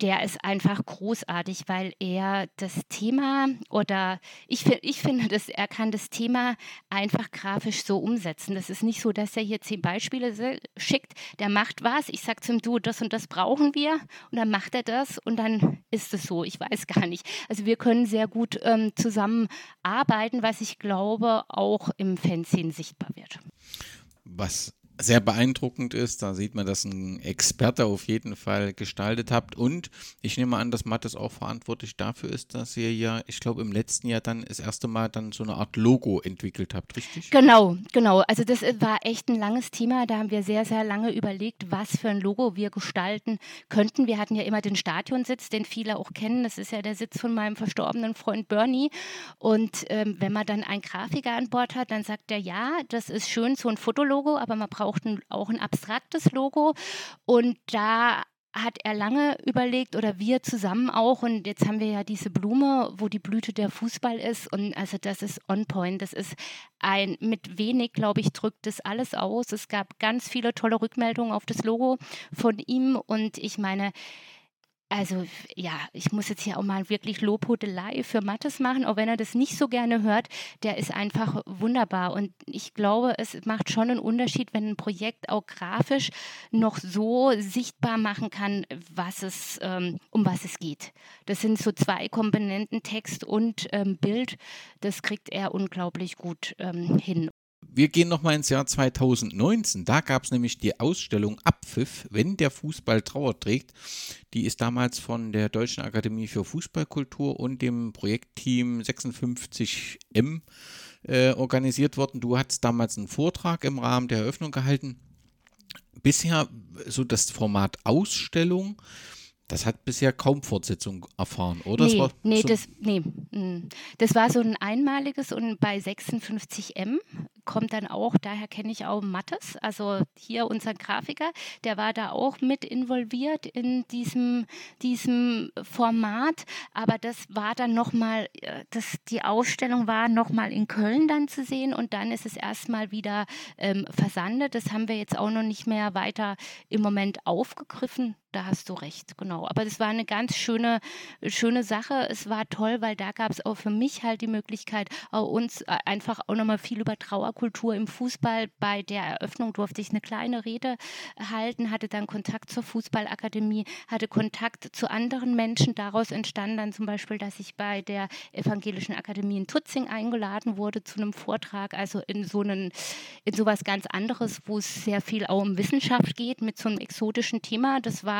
der ist einfach großartig, weil er das Thema oder ich, ich finde, dass er kann das Thema einfach grafisch so umsetzen. Das ist nicht so, dass er hier zehn Beispiele schickt, der macht was, ich sage zum Du, das und das brauchen wir und dann macht er das und dann ist es so. Ich weiß [LAUGHS] gar nicht. Also wir können sehr gut ähm, zusammenarbeiten, was ich glaube auch im Fanzine sichtbar wird. Was sehr beeindruckend ist. Da sieht man, dass ein Experte auf jeden Fall gestaltet habt. Und ich nehme an, dass Mattes auch verantwortlich dafür ist, dass ihr ja, ich glaube, im letzten Jahr dann das erste Mal dann so eine Art Logo entwickelt habt, richtig? Genau, genau. Also das war echt ein langes Thema. Da haben wir sehr, sehr lange überlegt, was für ein Logo wir gestalten könnten. Wir hatten ja immer den Stadionsitz, den viele auch kennen. Das ist ja der Sitz von meinem verstorbenen Freund Bernie. Und ähm, wenn man dann einen Grafiker an Bord hat, dann sagt er, ja, das ist schön, so ein Fotologo, aber man braucht braucht ein, auch ein abstraktes Logo. Und da hat er lange überlegt oder wir zusammen auch und jetzt haben wir ja diese Blume, wo die Blüte der Fußball ist und also das ist on point, das ist ein mit wenig, glaube ich, drückt das alles aus. Es gab ganz viele tolle Rückmeldungen auf das Logo von ihm und ich meine, also ja, ich muss jetzt hier auch mal wirklich Lobhudelei für Mattes machen, auch wenn er das nicht so gerne hört. Der ist einfach wunderbar und ich glaube, es macht schon einen Unterschied, wenn ein Projekt auch grafisch noch so sichtbar machen kann, was es, ähm, um was es geht. Das sind so zwei Komponenten, Text und ähm, Bild. Das kriegt er unglaublich gut ähm, hin. Wir gehen nochmal ins Jahr 2019. Da gab es nämlich die Ausstellung Abpfiff, wenn der Fußball Trauer trägt. Die ist damals von der Deutschen Akademie für Fußballkultur und dem Projektteam 56M äh, organisiert worden. Du hattest damals einen Vortrag im Rahmen der Eröffnung gehalten. Bisher so das Format Ausstellung das hat bisher kaum Fortsetzung erfahren, oder? Nee, das nee, so das, nee, mm. das war so ein einmaliges und bei 56M kommt dann auch, daher kenne ich auch Mattes, also hier unser Grafiker, der war da auch mit involviert in diesem, diesem Format, aber das war dann nochmal, äh, die Ausstellung war nochmal in Köln dann zu sehen und dann ist es erstmal wieder ähm, versandet. Das haben wir jetzt auch noch nicht mehr weiter im Moment aufgegriffen da hast du recht, genau. Aber das war eine ganz schöne, schöne Sache. Es war toll, weil da gab es auch für mich halt die Möglichkeit, uns äh, einfach auch nochmal viel über Trauerkultur im Fußball. Bei der Eröffnung durfte ich eine kleine Rede halten, hatte dann Kontakt zur Fußballakademie, hatte Kontakt zu anderen Menschen. Daraus entstand dann zum Beispiel, dass ich bei der Evangelischen Akademie in Tutzing eingeladen wurde zu einem Vortrag, also in so einen, in sowas ganz anderes, wo es sehr viel auch um Wissenschaft geht, mit so einem exotischen Thema. Das war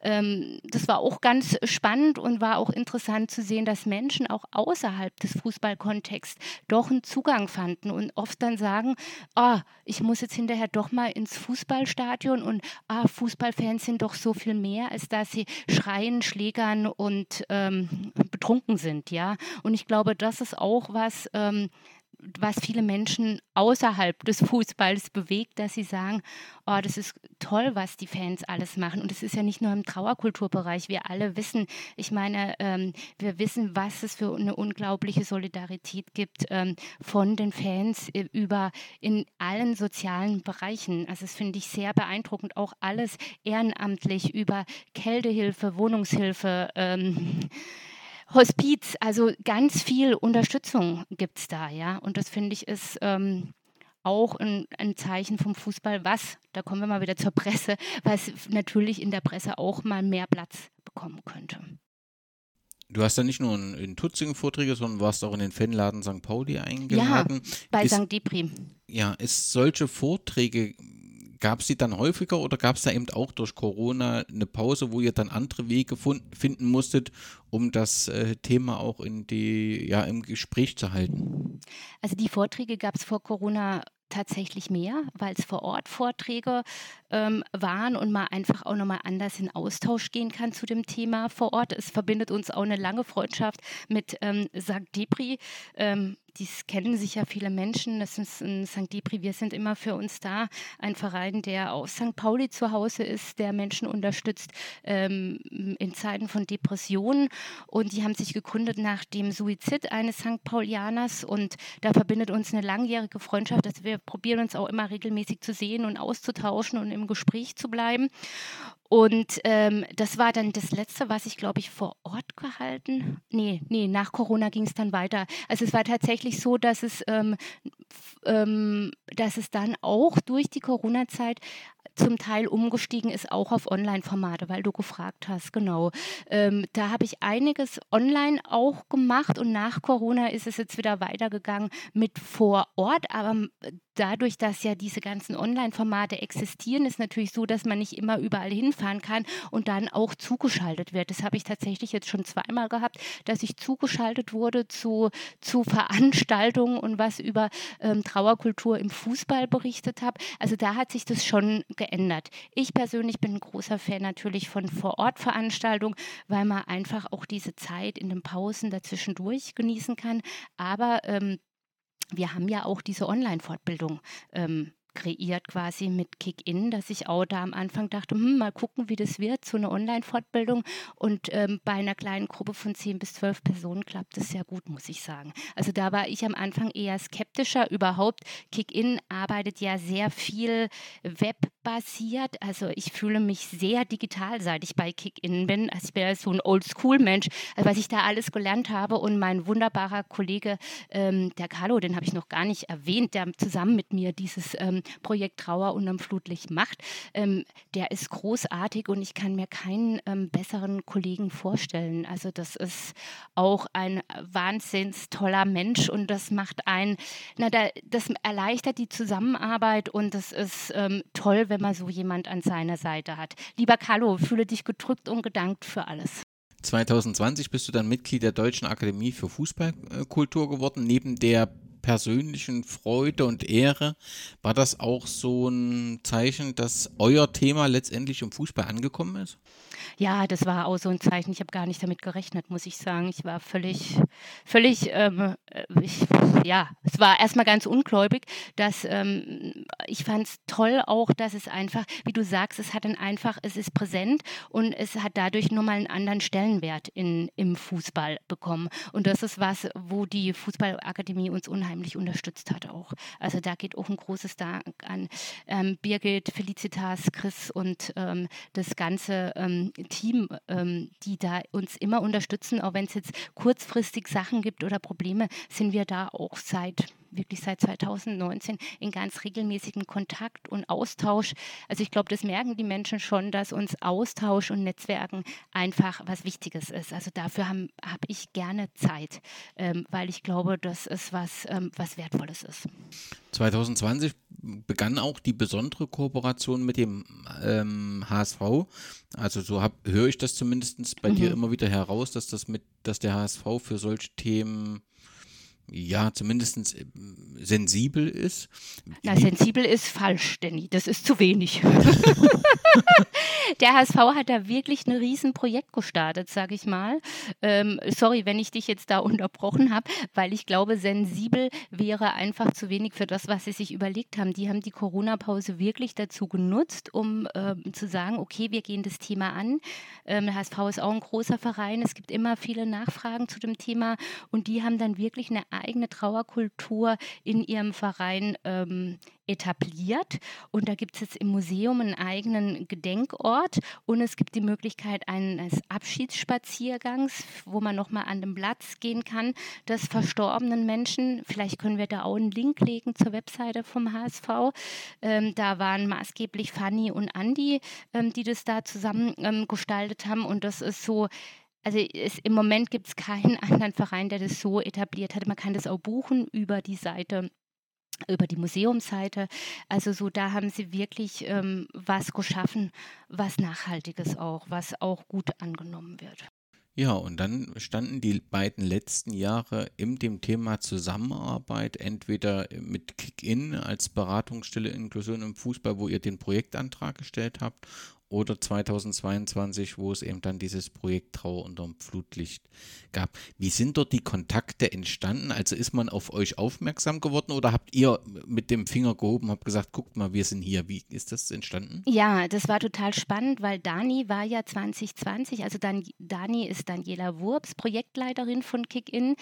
ähm, das war auch ganz spannend und war auch interessant zu sehen, dass Menschen auch außerhalb des Fußballkontexts doch einen Zugang fanden und oft dann sagen, oh, ich muss jetzt hinterher doch mal ins Fußballstadion und ah, Fußballfans sind doch so viel mehr, als dass sie schreien, schlägern und ähm, betrunken sind, ja. Und ich glaube, das ist auch was, ähm, was viele Menschen außerhalb des Fußballs bewegt, dass sie sagen, oh, das ist toll, was die Fans alles machen. Und es ist ja nicht nur im Trauerkulturbereich. Wir alle wissen, ich meine, ähm, wir wissen, was es für eine unglaubliche Solidarität gibt ähm, von den Fans äh, über in allen sozialen Bereichen. Also das finde ich sehr beeindruckend. Auch alles ehrenamtlich über Kältehilfe, Wohnungshilfe. Ähm, Hospiz, also ganz viel Unterstützung gibt es da, ja. Und das finde ich ist ähm, auch ein, ein, Zeichen vom Fußball, was, da kommen wir mal wieder zur Presse, was natürlich in der Presse auch mal mehr Platz bekommen könnte. Du hast ja nicht nur in, in Tutzingen Vorträge, sondern warst auch in den Fanladen St. Pauli eingeladen. Ja, bei ist, St. Deprim. Ja, ist solche Vorträge Gab es die dann häufiger oder gab es da eben auch durch Corona eine Pause, wo ihr dann andere Wege finden musstet, um das äh, Thema auch in die, ja, im Gespräch zu halten? Also die Vorträge gab es vor Corona tatsächlich mehr, weil es vor Ort Vorträge ähm, waren und man einfach auch nochmal anders in Austausch gehen kann zu dem Thema vor Ort. Es verbindet uns auch eine lange Freundschaft mit ähm, St. Depri. Ähm, dies kennen sicher viele Menschen. Das ist in St. Depri. Wir sind immer für uns da. Ein Verein, der auf St. Pauli zu Hause ist, der Menschen unterstützt ähm, in Zeiten von Depressionen. Und die haben sich gegründet nach dem Suizid eines St. Paulianers. Und da verbindet uns eine langjährige Freundschaft. Also wir probieren uns auch immer regelmäßig zu sehen und auszutauschen und im Gespräch zu bleiben. Und ähm, das war dann das Letzte, was ich, glaube ich, vor Ort gehalten. Nee, nee, nach Corona ging es dann weiter. Also es war tatsächlich so, dass es, ähm, ähm, dass es dann auch durch die Corona-Zeit zum Teil umgestiegen ist, auch auf Online-Formate, weil du gefragt hast, genau. Ähm, da habe ich einiges online auch gemacht und nach Corona ist es jetzt wieder weitergegangen mit vor Ort, aber dadurch, dass ja diese ganzen Online-Formate existieren, ist natürlich so, dass man nicht immer überall hinfahren kann und dann auch zugeschaltet wird. Das habe ich tatsächlich jetzt schon zweimal gehabt, dass ich zugeschaltet wurde zu, zu Veranstaltungen und was über ähm, Trauerkultur im Fußball berichtet habe. Also da hat sich das schon geändert. Ich persönlich bin ein großer Fan natürlich von Vor-Ort-Veranstaltungen, weil man einfach auch diese Zeit in den Pausen dazwischendurch genießen kann. Aber ähm, wir haben ja auch diese Online-Fortbildung ähm, kreiert quasi mit Kick-In, dass ich auch da am Anfang dachte, hm, mal gucken, wie das wird, so eine Online-Fortbildung. Und ähm, bei einer kleinen Gruppe von 10 bis 12 Personen klappt das sehr gut, muss ich sagen. Also da war ich am Anfang eher skeptischer. Überhaupt, Kick-In arbeitet ja sehr viel webbasiert. Also ich fühle mich sehr digital, seit ich bei Kick-In bin. Also ich bin ja so ein Oldschool-Mensch, also was ich da alles gelernt habe. Und mein wunderbarer Kollege, ähm, der Carlo, den habe ich noch gar nicht erwähnt, der zusammen mit mir dieses ähm, Projekt Trauer unterm Flutlicht macht, ähm, der ist großartig und ich kann mir keinen ähm, besseren Kollegen vorstellen. Also das ist auch ein wahnsinns toller Mensch und das macht ein, na, da, das erleichtert die Zusammenarbeit und das ist ähm, toll, wenn man so jemand an seiner Seite hat. Lieber Carlo, fühle dich gedrückt und gedankt für alles. 2020 bist du dann Mitglied der Deutschen Akademie für Fußballkultur geworden, neben der persönlichen Freude und Ehre, war das auch so ein Zeichen, dass euer Thema letztendlich im Fußball angekommen ist? Ja, das war auch so ein Zeichen. Ich habe gar nicht damit gerechnet, muss ich sagen. Ich war völlig, völlig, ähm, äh, ich, ja, es war erstmal ganz ungläubig, dass ähm, ich fand es toll auch, dass es einfach, wie du sagst, es hat dann einfach, es ist präsent und es hat dadurch nochmal einen anderen Stellenwert in, im Fußball bekommen. Und das ist was, wo die Fußballakademie uns unheimlich unterstützt hat auch. Also da geht auch ein großes Dank an ähm, Birgit, Felicitas, Chris und ähm, das ganze ähm, Team, ähm, die da uns immer unterstützen, auch wenn es jetzt kurzfristig Sachen gibt oder Probleme, sind wir da auch seit wirklich seit 2019 in ganz regelmäßigen Kontakt und Austausch. Also ich glaube, das merken die Menschen schon, dass uns Austausch und Netzwerken einfach was Wichtiges ist. Also dafür habe hab ich gerne Zeit, ähm, weil ich glaube, dass es was, ähm, was Wertvolles ist. 2020 begann auch die besondere Kooperation mit dem ähm, HSV. Also so höre ich das zumindest bei mhm. dir immer wieder heraus, dass das mit, dass der HSV für solche Themen ja, zumindest äh, sensibel ist. Na, sensibel ist falsch, Danny. Das ist zu wenig. [LAUGHS] der HSV hat da wirklich ein Riesenprojekt gestartet, sage ich mal. Ähm, sorry, wenn ich dich jetzt da unterbrochen habe, weil ich glaube, sensibel wäre einfach zu wenig für das, was sie sich überlegt haben. Die haben die Corona-Pause wirklich dazu genutzt, um ähm, zu sagen, okay, wir gehen das Thema an. Ähm, der HSV ist auch ein großer Verein. Es gibt immer viele Nachfragen zu dem Thema und die haben dann wirklich eine eigene Trauerkultur in ihrem Verein ähm, etabliert. Und da gibt es jetzt im Museum einen eigenen Gedenkort und es gibt die Möglichkeit eines Abschiedsspaziergangs, wo man nochmal an den Platz gehen kann des verstorbenen Menschen. Vielleicht können wir da auch einen Link legen zur Webseite vom HSV. Ähm, da waren maßgeblich Fanny und Andi, ähm, die das da zusammen ähm, gestaltet haben. Und das ist so also es, im Moment gibt es keinen [LAUGHS] anderen Verein, der das so etabliert hat. Man kann das auch buchen über die Seite über die Museumsseite. Also so, da haben sie wirklich ähm, was geschaffen, was Nachhaltiges auch, was auch gut angenommen wird. Ja, und dann standen die beiden letzten Jahre im dem Thema Zusammenarbeit, entweder mit Kick-In als Beratungsstelle Inklusion im Fußball, wo ihr den Projektantrag gestellt habt, oder 2022, wo es eben dann dieses Projekt Trauer unterm Flutlicht gab. Wie sind dort die Kontakte entstanden? Also ist man auf euch aufmerksam geworden oder habt ihr mit dem Finger gehoben, habt gesagt, guckt mal, wir sind hier. Wie ist das entstanden? Ja, das war total spannend, weil Dani war ja 2020, also dann, Dani ist Daniela Wurps, Projektleiterin von Kick-In.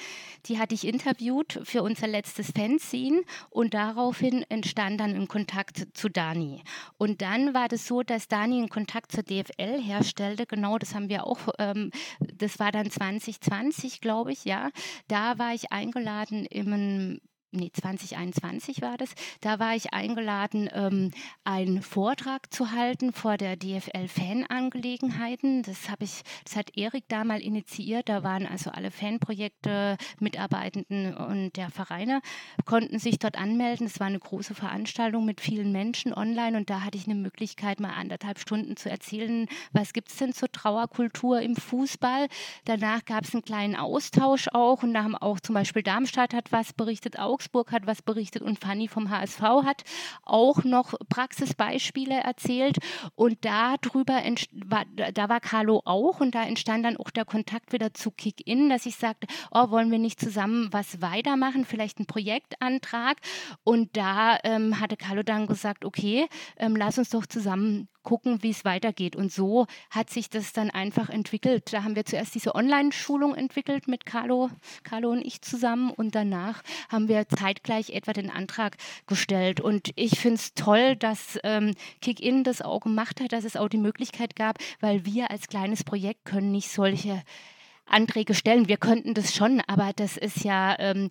Die hatte ich interviewt für unser letztes Fanzine und daraufhin entstand dann ein Kontakt zu Dani. Und dann war das so, dass Dani einen Kontakt zur DFL herstellte. Genau, das haben wir auch, ähm, das war dann 2020, glaube ich, ja. Da war ich eingeladen im nee, 2021 war das, da war ich eingeladen, ähm, einen Vortrag zu halten vor der DFL Fanangelegenheiten. Das habe ich, das hat Erik da mal initiiert. Da waren also alle Fanprojekte, Mitarbeitenden und der Vereine konnten sich dort anmelden. Es war eine große Veranstaltung mit vielen Menschen online und da hatte ich eine Möglichkeit, mal anderthalb Stunden zu erzählen, was gibt es denn zur Trauerkultur im Fußball. Danach gab es einen kleinen Austausch auch und da haben auch zum Beispiel Darmstadt hat was berichtet, Augsburg Augsburg hat was berichtet und Fanny vom HSV hat auch noch Praxisbeispiele erzählt. Und darüber, war, da war Carlo auch und da entstand dann auch der Kontakt wieder zu Kick-In, dass ich sagte, oh, wollen wir nicht zusammen was weitermachen, vielleicht einen Projektantrag. Und da ähm, hatte Carlo dann gesagt, okay, ähm, lass uns doch zusammen gucken, wie es weitergeht. Und so hat sich das dann einfach entwickelt. Da haben wir zuerst diese Online-Schulung entwickelt mit Carlo, Carlo und ich zusammen und danach haben wir zeitgleich etwa den Antrag gestellt. Und ich finde es toll, dass ähm, Kick-In das auch gemacht hat, dass es auch die Möglichkeit gab, weil wir als kleines Projekt können nicht solche Anträge stellen. Wir könnten das schon, aber das ist ja, ähm,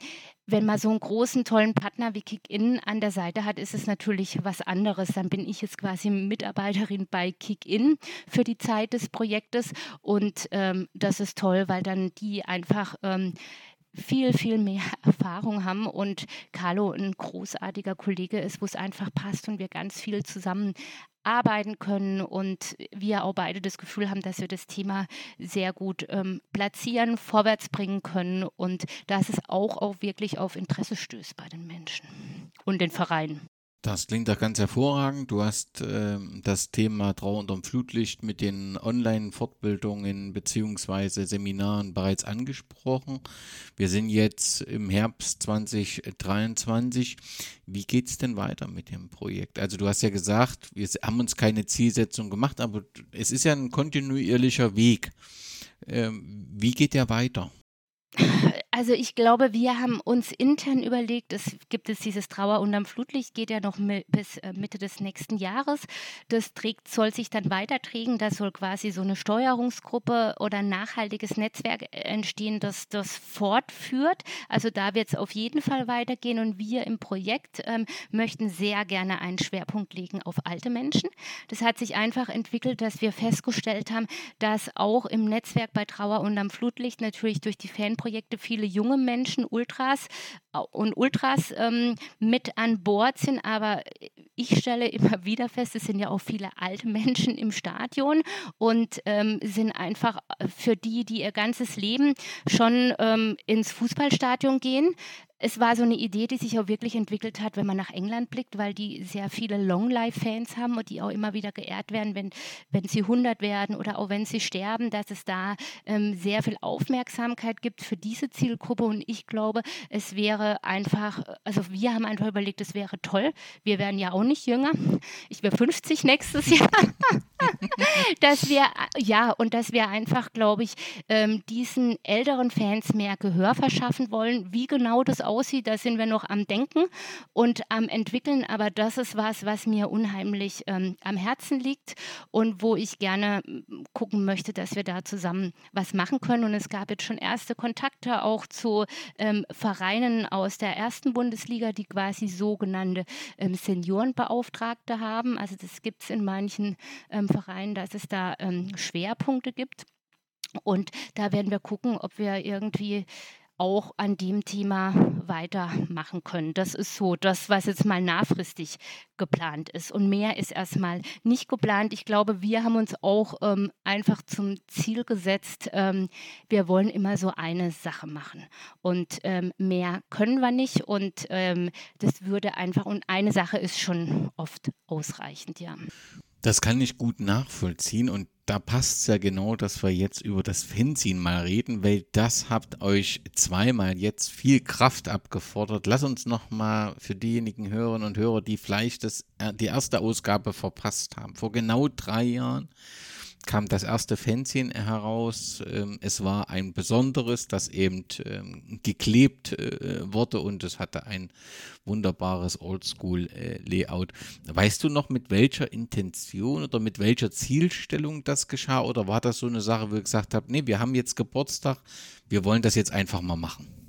wenn man so einen großen, tollen Partner wie Kick-In an der Seite hat, ist es natürlich was anderes. Dann bin ich jetzt quasi Mitarbeiterin bei Kick-In für die Zeit des Projektes und ähm, das ist toll, weil dann die einfach ähm, viel, viel mehr [LAUGHS] Erfahrung haben und Carlo ein großartiger Kollege ist, wo es einfach passt und wir ganz viel zusammen arbeiten können und wir auch beide das Gefühl haben, dass wir das Thema sehr gut ähm, platzieren, vorwärts bringen können und dass es auch, auch wirklich auf Interesse stößt bei den Menschen und den Vereinen. Das klingt doch ganz hervorragend. Du hast äh, das Thema Trauer unterm Flutlicht mit den Online-Fortbildungen bzw. Seminaren bereits angesprochen. Wir sind jetzt im Herbst 2023. Wie geht es denn weiter mit dem Projekt? Also du hast ja gesagt, wir haben uns keine Zielsetzung gemacht, aber es ist ja ein kontinuierlicher Weg. Ähm, wie geht der weiter? [LAUGHS] Also ich glaube, wir haben uns intern überlegt, es gibt es dieses Trauer unterm Flutlicht, geht ja noch bis äh, Mitte des nächsten Jahres. Das trägt, soll sich dann weiterträgen. Da soll quasi so eine Steuerungsgruppe oder ein nachhaltiges Netzwerk entstehen, das das fortführt. Also da wird es auf jeden Fall weitergehen. Und wir im Projekt ähm, möchten sehr gerne einen Schwerpunkt legen auf alte Menschen. Das hat sich einfach entwickelt, dass wir festgestellt haben, dass auch im Netzwerk bei Trauer unterm Flutlicht natürlich durch die Fanprojekte viele viele junge Menschen, Ultras und Ultras ähm, mit an Bord sind. Aber ich stelle immer [LAUGHS] wieder fest, es sind ja auch viele alte Menschen im Stadion und ähm, sind einfach für die, die ihr ganzes Leben schon ähm, ins Fußballstadion gehen, es war so eine Idee, die sich auch wirklich entwickelt hat, wenn man nach England blickt, weil die sehr viele Long-Life-Fans haben und die auch immer wieder geehrt werden, wenn, wenn sie 100 werden oder auch wenn sie sterben, dass es da ähm, sehr viel Aufmerksamkeit gibt für diese Zielgruppe. Und ich glaube, es wäre einfach, also wir haben einfach überlegt, es wäre toll. Wir werden ja auch nicht jünger. Ich wäre 50 nächstes [LAUGHS] Jahr. dass wir, ja, und dass wir einfach, glaube ich, ähm, diesen älteren Fans mehr Gehör verschaffen wollen. Wie genau das aussieht, da sind wir noch am Denken und am Entwickeln, aber das ist was, was mir unheimlich ähm, am Herzen liegt und wo ich gerne gucken möchte, dass wir da zusammen was machen können. Und es gab jetzt schon erste Kontakte auch zu ähm, Vereinen aus der ersten Bundesliga, die quasi sogenannte ähm, Seniorenbeauftragte haben. Also das gibt es in manchen ähm, Vereinen, dass es da ähm, Schwerpunkte gibt. Und da werden wir gucken, ob wir irgendwie auch an dem Thema weitermachen können. Das ist so das, was jetzt mal nachfristig geplant ist. Und mehr ist erstmal nicht geplant. Ich glaube, wir haben uns auch ähm, einfach zum Ziel gesetzt, ähm, wir wollen immer so eine Sache machen. Und ähm, mehr können wir nicht. Und ähm, das würde einfach, und eine Sache ist schon oft ausreichend, ja. Das kann ich gut nachvollziehen und da passt es ja genau, dass wir jetzt über das Fanzine mal reden, weil das habt euch zweimal jetzt viel Kraft abgefordert. Lass uns nochmal für diejenigen Hörerinnen und Hörer, die vielleicht das, äh, die erste Ausgabe verpasst haben, vor genau drei Jahren kam das erste Fanzine heraus. Ähm, es war ein besonderes, das eben ähm, geklebt äh, wurde und es hatte ein wunderbares Oldschool-Layout. Weißt du noch, mit welcher Intention oder mit welcher Zielstellung das geschah? Oder war das so eine Sache, wo ihr gesagt habt, nee, wir haben jetzt Geburtstag, wir wollen das jetzt einfach mal machen?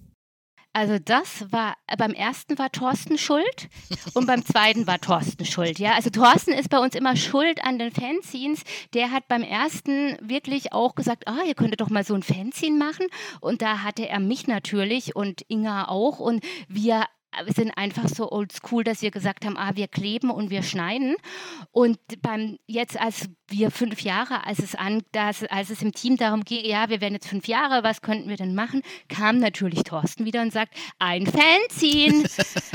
Also das war, beim ersten war Thorsten schuld und beim zweiten war Thorsten schuld. Ja, also Thorsten ist bei uns immer schuld an den Fanzines. Der hat beim ersten wirklich auch gesagt, ah, ihr könntet doch mal so ein Fanzine machen. Und da hatte er mich natürlich und Inga auch. Und wir wir sind einfach so oldschool, dass wir gesagt haben, ah, wir kleben und wir schneiden. Und beim jetzt, als wir fünf Jahre, als es an, das, als es im Team darum ging, ja, wir werden jetzt fünf Jahre, was könnten wir denn machen, kam natürlich Thorsten wieder und sagt, ein Fanzine.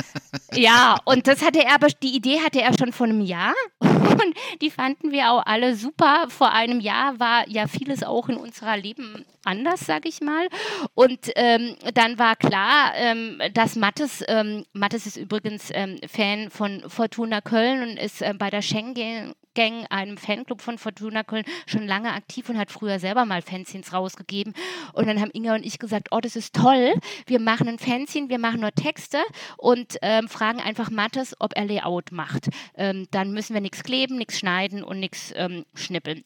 [LAUGHS] ja, und das hatte er aber, die Idee hatte er schon vor einem Jahr und die fanden wir auch alle super. Vor einem Jahr war ja vieles auch in unserer Leben anders, sage ich mal. Und ähm, dann war klar, ähm, dass Mattes, ähm, Mattes ist übrigens ähm, Fan von Fortuna Köln und ist äh, bei der Schengen Gang, einem Fanclub von Fortuna Köln, schon lange aktiv und hat früher selber mal Fanzines rausgegeben. Und dann haben Inga und ich gesagt, oh, das ist toll, wir machen ein Fanzine, wir machen nur Texte und ähm, fragen einfach Mattes, ob er Layout macht. Ähm, dann müssen wir nichts kleben, nichts schneiden und nichts ähm, schnippeln.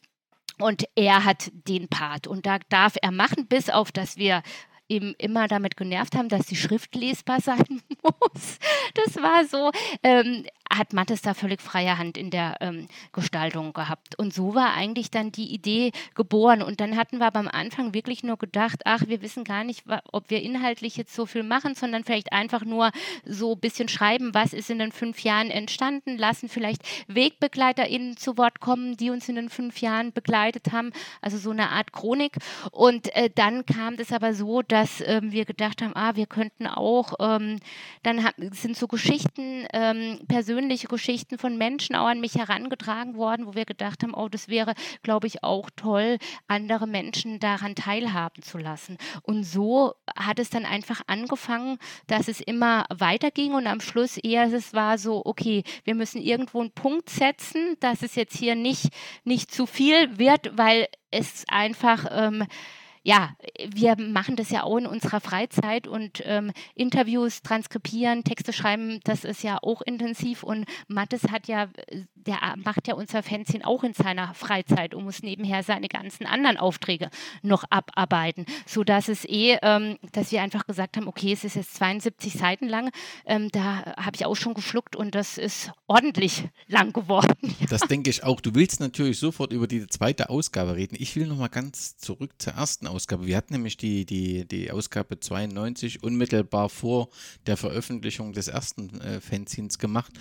Und er hat den Part und da darf er machen, bis auf dass wir eben immer damit genervt haben, dass die Schrift lesbar sein [LAUGHS] muss. Das war so. Ähm, hat Mattes da völlig freie Hand in der ähm, Gestaltung gehabt. Und so war eigentlich dann die Idee geboren. Und dann hatten wir am Anfang wirklich nur gedacht, ach, wir wissen gar nicht, ob wir inhaltlich jetzt so viel machen, sondern vielleicht einfach nur so ein bisschen schreiben, was ist in den fünf Jahren entstanden, lassen vielleicht WegbegleiterInnen zu Wort kommen, die uns in den fünf Jahren begleitet haben, also so eine Art Chronik. Und äh, dann kam das aber so, dass äh, wir gedacht haben, ah, wir könnten auch, ähm, dann sind so Geschichten ähm, persönlich persönliche Geschichten von Menschen auch an mich herangetragen worden, wo wir gedacht haben, oh, das wäre, glaube ich, auch toll, andere Menschen daran teilhaben zu lassen. Und so hat es dann einfach angefangen, dass es immer weiterging und am Schluss eher es war so, okay, wir müssen irgendwo einen Punkt setzen, dass es jetzt hier nicht, nicht zu viel wird, weil es einfach ähm, ja, wir machen das ja auch in unserer Freizeit und ähm, Interviews transkribieren, Texte schreiben, das ist ja auch intensiv und Mattes hat ja, der macht ja unser Fanzine auch in seiner Freizeit und muss nebenher seine ganzen anderen Aufträge noch abarbeiten, sodass es eh, ähm, dass wir einfach gesagt haben, okay, es ist jetzt 72 Seiten lang, ähm, da habe ich auch schon geschluckt und das ist ordentlich lang geworden. [LAUGHS] Das denke ich auch. Du willst natürlich sofort über die zweite Ausgabe reden. Ich will noch mal ganz zurück zur ersten Ausgabe. Ausgabe. Wir hatten nämlich die, die, die Ausgabe 92 unmittelbar vor der Veröffentlichung des ersten äh, Fanzines gemacht.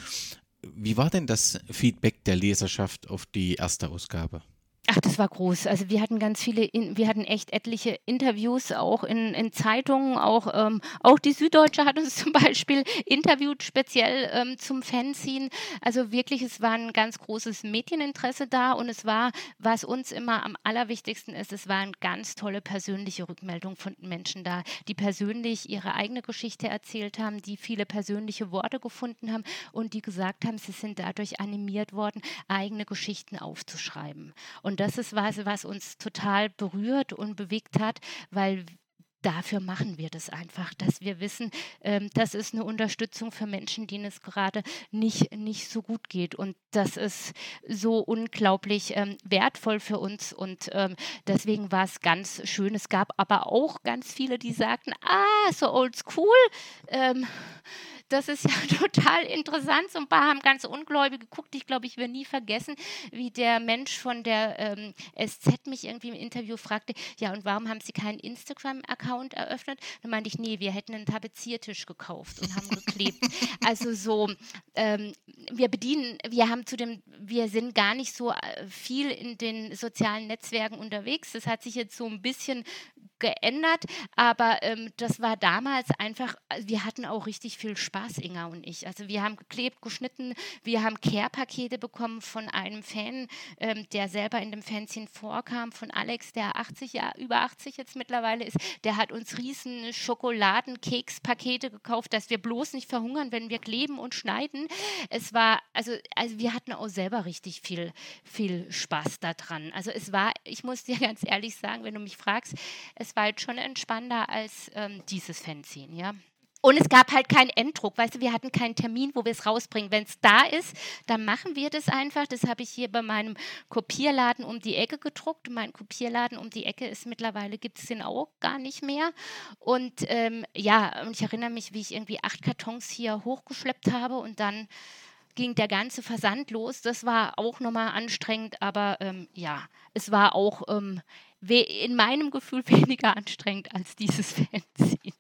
Wie war denn das Feedback der Leserschaft auf die erste Ausgabe? Ach, das war groß. Also wir hatten ganz viele, wir hatten echt etliche Interviews auch in, in Zeitungen, auch, ähm, auch die Süddeutsche hat uns [LAUGHS] zum Beispiel interviewt, speziell ähm, zum Fanzine. Also wirklich, es war ein ganz großes Medieninteresse da und es war, was uns immer am allerwichtigsten ist, es waren ganz tolle persönliche Rückmeldungen von Menschen da, die persönlich ihre eigene Geschichte erzählt haben, die viele persönliche Worte gefunden haben und die gesagt haben, sie sind dadurch animiert worden, eigene Geschichten aufzuschreiben. Und und das ist was, was uns total berührt und bewegt hat, weil dafür machen wir das einfach, dass wir wissen, ähm, das ist eine Unterstützung für Menschen, denen es gerade nicht, nicht so gut geht. Und das ist so unglaublich ähm, wertvoll für uns. Und ähm, deswegen war es ganz schön. Es gab aber auch ganz viele, die sagten, ah, so old school. Das ist [LAUGHS] ja total interessant. So ein paar haben ganz ungläubig geguckt. Ich glaube, ich werde nie vergessen, wie der Mensch von der ähm, SZ mich irgendwie im Interview fragte, ja, und warum haben Sie keinen Instagram-Account eröffnet? Dann meinte ich, nee, wir hätten einen Tapeziertisch gekauft und haben geklebt. [LAUGHS] also so, ähm, wir bedienen, wir haben zu dem, wir sind gar nicht so äh, viel in den sozialen Netzwerken unterwegs. Das hat sich jetzt so ein bisschen geändert, aber ähm, das war damals einfach, also wir hatten auch richtig viel Spaß, Inga und ich. Also wir haben geklebt, geschnitten, wir haben Care-Pakete bekommen von einem Fan, ähm, der selber in dem Fanzine vorkam, von Alex, der 80 Jahre, über 80 jetzt mittlerweile ist. Der hat uns riesen Schokoladenkekspakete gekauft, dass wir bloß nicht verhungern, wenn wir kleben und schneiden. Es war, also, also wir hatten auch selber richtig viel, viel Spaß daran. Also es war, ich muss dir [LAUGHS] ganz ehrlich sagen, wenn du mich fragst, es war halt schon entspannender als ähm, dieses Fanzine, ja. Und es gab halt keinen Enddruck, weißt du, wir hatten keinen Termin, wo wir es rausbringen. Wenn es da ist, dann machen wir das einfach. Das habe ich hier bei meinem Kopierladen um die Ecke gedruckt. Mein Kopierladen um die Ecke ist mittlerweile, gibt es den auch gar nicht mehr. Und ähm, ja, und ich erinnere mich, wie ich irgendwie acht Kartons hier hochgeschleppt habe und dann ging der ganze Versand los. Das war auch nochmal anstrengend, aber ähm, ja, es war auch ähm, in meinem Gefühl [LAUGHS] weniger anstrengend als dieses [LAUGHS] Fanzine.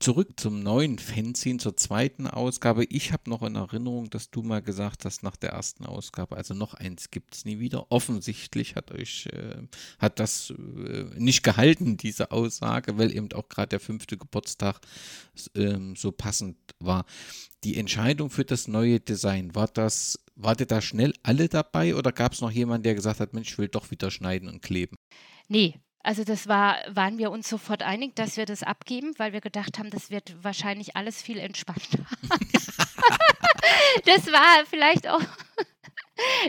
Zurück zum neuen Fanzine, zur zweiten Ausgabe. Ich habe noch in Erinnerung, dass du mal gesagt hast, nach der ersten Ausgabe, also noch eins gibt es nie wieder. Offensichtlich hat euch, äh, hat das äh, nicht gehalten, diese Aussage, weil eben auch gerade der fünfte Geburtstag äh, so passend war. Die Entscheidung für das neue Design, war das, wart da schnell alle dabei oder gab es noch jemanden, der gesagt hat, Mensch, ich will doch wieder schneiden und kleben? Nee, also das war, waren wir uns sofort einig, dass wir das abgeben, weil wir gedacht haben, das wird wahrscheinlich alles viel entspannter. [LAUGHS] das war vielleicht auch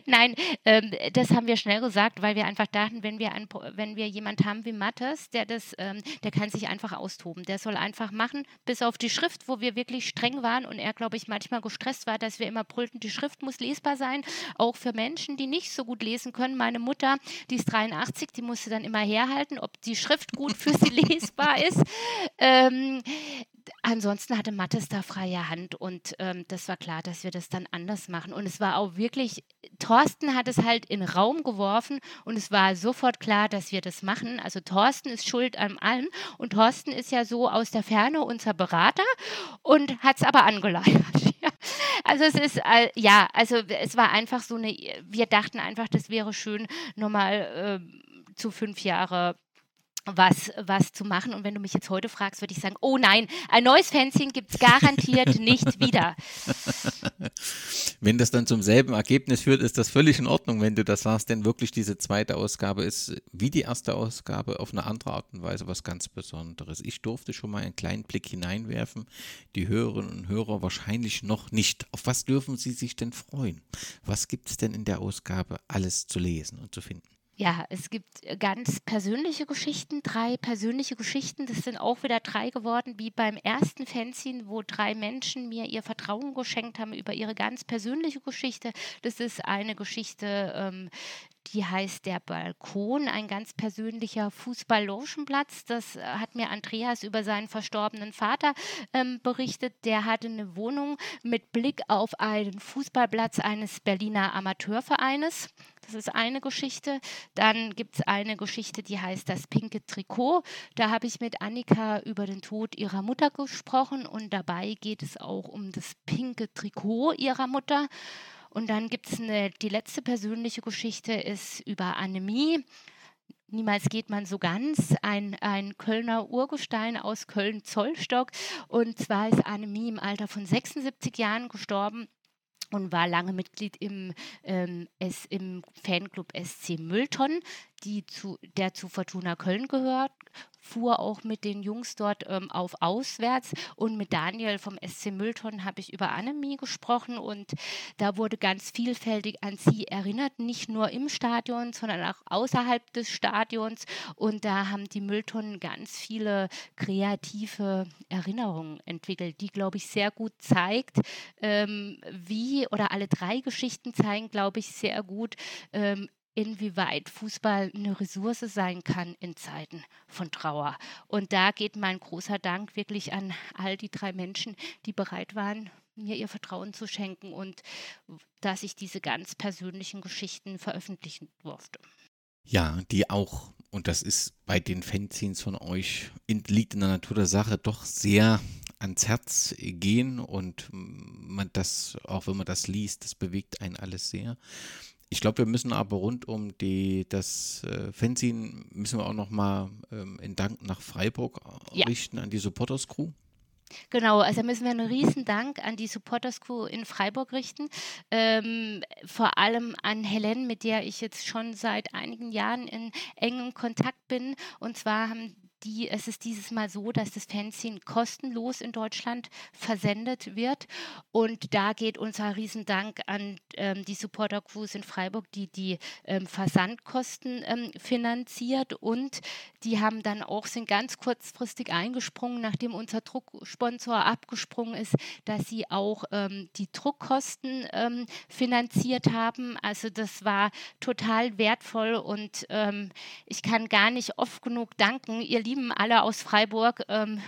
Nein, ähm, das haben wir schnell gesagt, weil wir einfach dachten, wenn wir, ein, wenn wir jemand haben wie Mattes, der das, ähm, der kann sich einfach austoben. Der soll einfach machen, bis auf die Schrift, wo wir wirklich streng waren und er, glaube ich, manchmal gestresst war, dass wir immer brüllten, die Schrift muss lesbar sein, auch für Menschen, die nicht so gut lesen können. Meine Mutter, die ist 83, die musste dann immer herhalten, ob die Schrift gut für sie [LAUGHS] lesbar ist. Ähm, ansonsten hatte Mattes da freie Hand und ähm, das war klar, dass wir das dann anders machen. Und es war auch wirklich, Thorsten hat es halt in Raum geworfen und es war sofort klar, dass wir das machen. Also Thorsten ist schuld an allem und Thorsten ist ja so aus der Ferne unser Berater und hat es aber angeleiert. [LAUGHS] Also es ist, äh, ja, also es war einfach so eine, wir dachten einfach, das wäre schön, nochmal äh, zu fünf Jahre was, was zu machen. Und wenn du mich jetzt heute fragst, würde ich sagen, oh nein, ein neues Fanzine gibt es garantiert nicht wieder. [LAUGHS] Wenn das dann zum selben Ergebnis führt, ist das völlig in Ordnung, wenn du das sagst, denn wirklich diese zweite Ausgabe ist wie die erste Ausgabe auf eine andere Art und Weise was ganz Besonderes. Ich durfte schon mal einen kleinen Blick hineinwerfen, die Hörerinnen und Hörer wahrscheinlich noch nicht. Auf was dürfen sie sich denn freuen? Was gibt es denn in der Ausgabe alles zu lesen und zu finden? Ja, es gibt äh, ganz persönliche Geschichten, drei persönliche Geschichten. Das sind auch wieder drei geworden, wie beim ersten Fanzine, wo drei Menschen mir ihr Vertrauen geschenkt haben über ihre ganz persönliche Geschichte. Das ist eine Geschichte, ähm, die heißt Der Balkon, ein ganz persönlicher Fußball-Lotionplatz. Das äh, hat mir Andreas über seinen verstorbenen Vater ähm, berichtet. Der hatte eine Wohnung mit Blick auf einen Fußballplatz eines Berliner Amateurvereines. Das ist eine Geschichte. Dann gibt es eine Geschichte, die heißt Das pinke Trikot. Da habe ich mit Annika über den Tod ihrer Mutter gesprochen und dabei geht es auch um das pinke Trikot ihrer Mutter. Und dann gibt es die letzte persönliche Geschichte, ist über Anämie. Niemals geht man so ganz. Ein, ein Kölner Urgestein aus Köln-Zollstock. Und zwar ist Anämie im Alter von 76 Jahren gestorben und war lange Mitglied im, ähm, es, im Fanclub SC Müllton, die zu, der zu Fortuna Köln gehört fuhr auch mit den Jungs dort ähm, auf auswärts. Und mit Daniel vom SC Müllton habe ich über Annemie gesprochen. Und da wurde ganz vielfältig an sie erinnert, nicht nur im Stadion, sondern auch außerhalb des Stadions. Und da haben die Mülltonnen ganz viele kreative Erinnerungen entwickelt, die glaube ich sehr gut zeigt, ähm, wie oder alle drei Geschichten zeigen glaube ich sehr gut, ähm, inwieweit Fußball eine Ressource sein kann in Zeiten von Trauer. Und da geht mein großer Dank wirklich an all die drei Menschen, die bereit waren, mir ihr Vertrauen zu schenken und dass ich diese ganz persönlichen Geschichten veröffentlichen durfte. Ja, die auch, und das ist bei den Fanzines von euch, liegt in der Natur der Sache doch sehr ans Herz gehen und man das, auch wenn man das liest, das bewegt einen alles sehr. Ich glaube, wir müssen aber rund um die, das äh, Fanzine müssen wir auch nochmal ähm, in Dank nach Freiburg ja. richten an die Supporters Crew. Genau, also müssen wir einen riesen Dank an die Supporters Crew in Freiburg richten. Ähm, vor allem an Helen, mit der ich jetzt schon seit einigen Jahren in engem Kontakt bin. Und zwar haben die, es ist dieses Mal so, dass das Fanzine kostenlos in Deutschland versendet wird. Und da geht unser Riesendank an ähm, die Supporter Crews in Freiburg, die die ähm, Versandkosten ähm, finanziert. Und die haben dann auch, sind ganz kurzfristig eingesprungen, nachdem unser Drucksponsor abgesprungen ist, dass sie auch ähm, die Druckkosten ähm, finanziert haben. Also das war total wertvoll und ähm, ich kann gar nicht oft genug danken. Ihr Lieben alle aus Freiburg, ähm,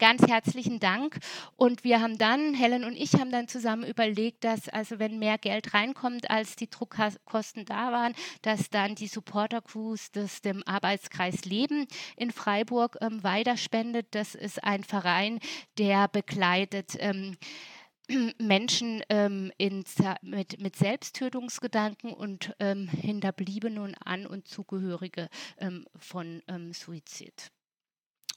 ganz herzlichen Dank. Und wir haben dann, Helen und ich haben dann zusammen überlegt, dass also wenn mehr Geld reinkommt, als die Druckkosten da waren, dass dann die Supporter Crews das dem Arbeitskreis Leben in Freiburg ähm, weiterspendet. Das ist ein Verein, der begleitet ähm, [CLEARS THROAT] Menschen ähm, in, mit, mit Selbsttötungsgedanken und ähm, Hinterbliebene und An- und Zugehörige ähm, von ähm, Suizid.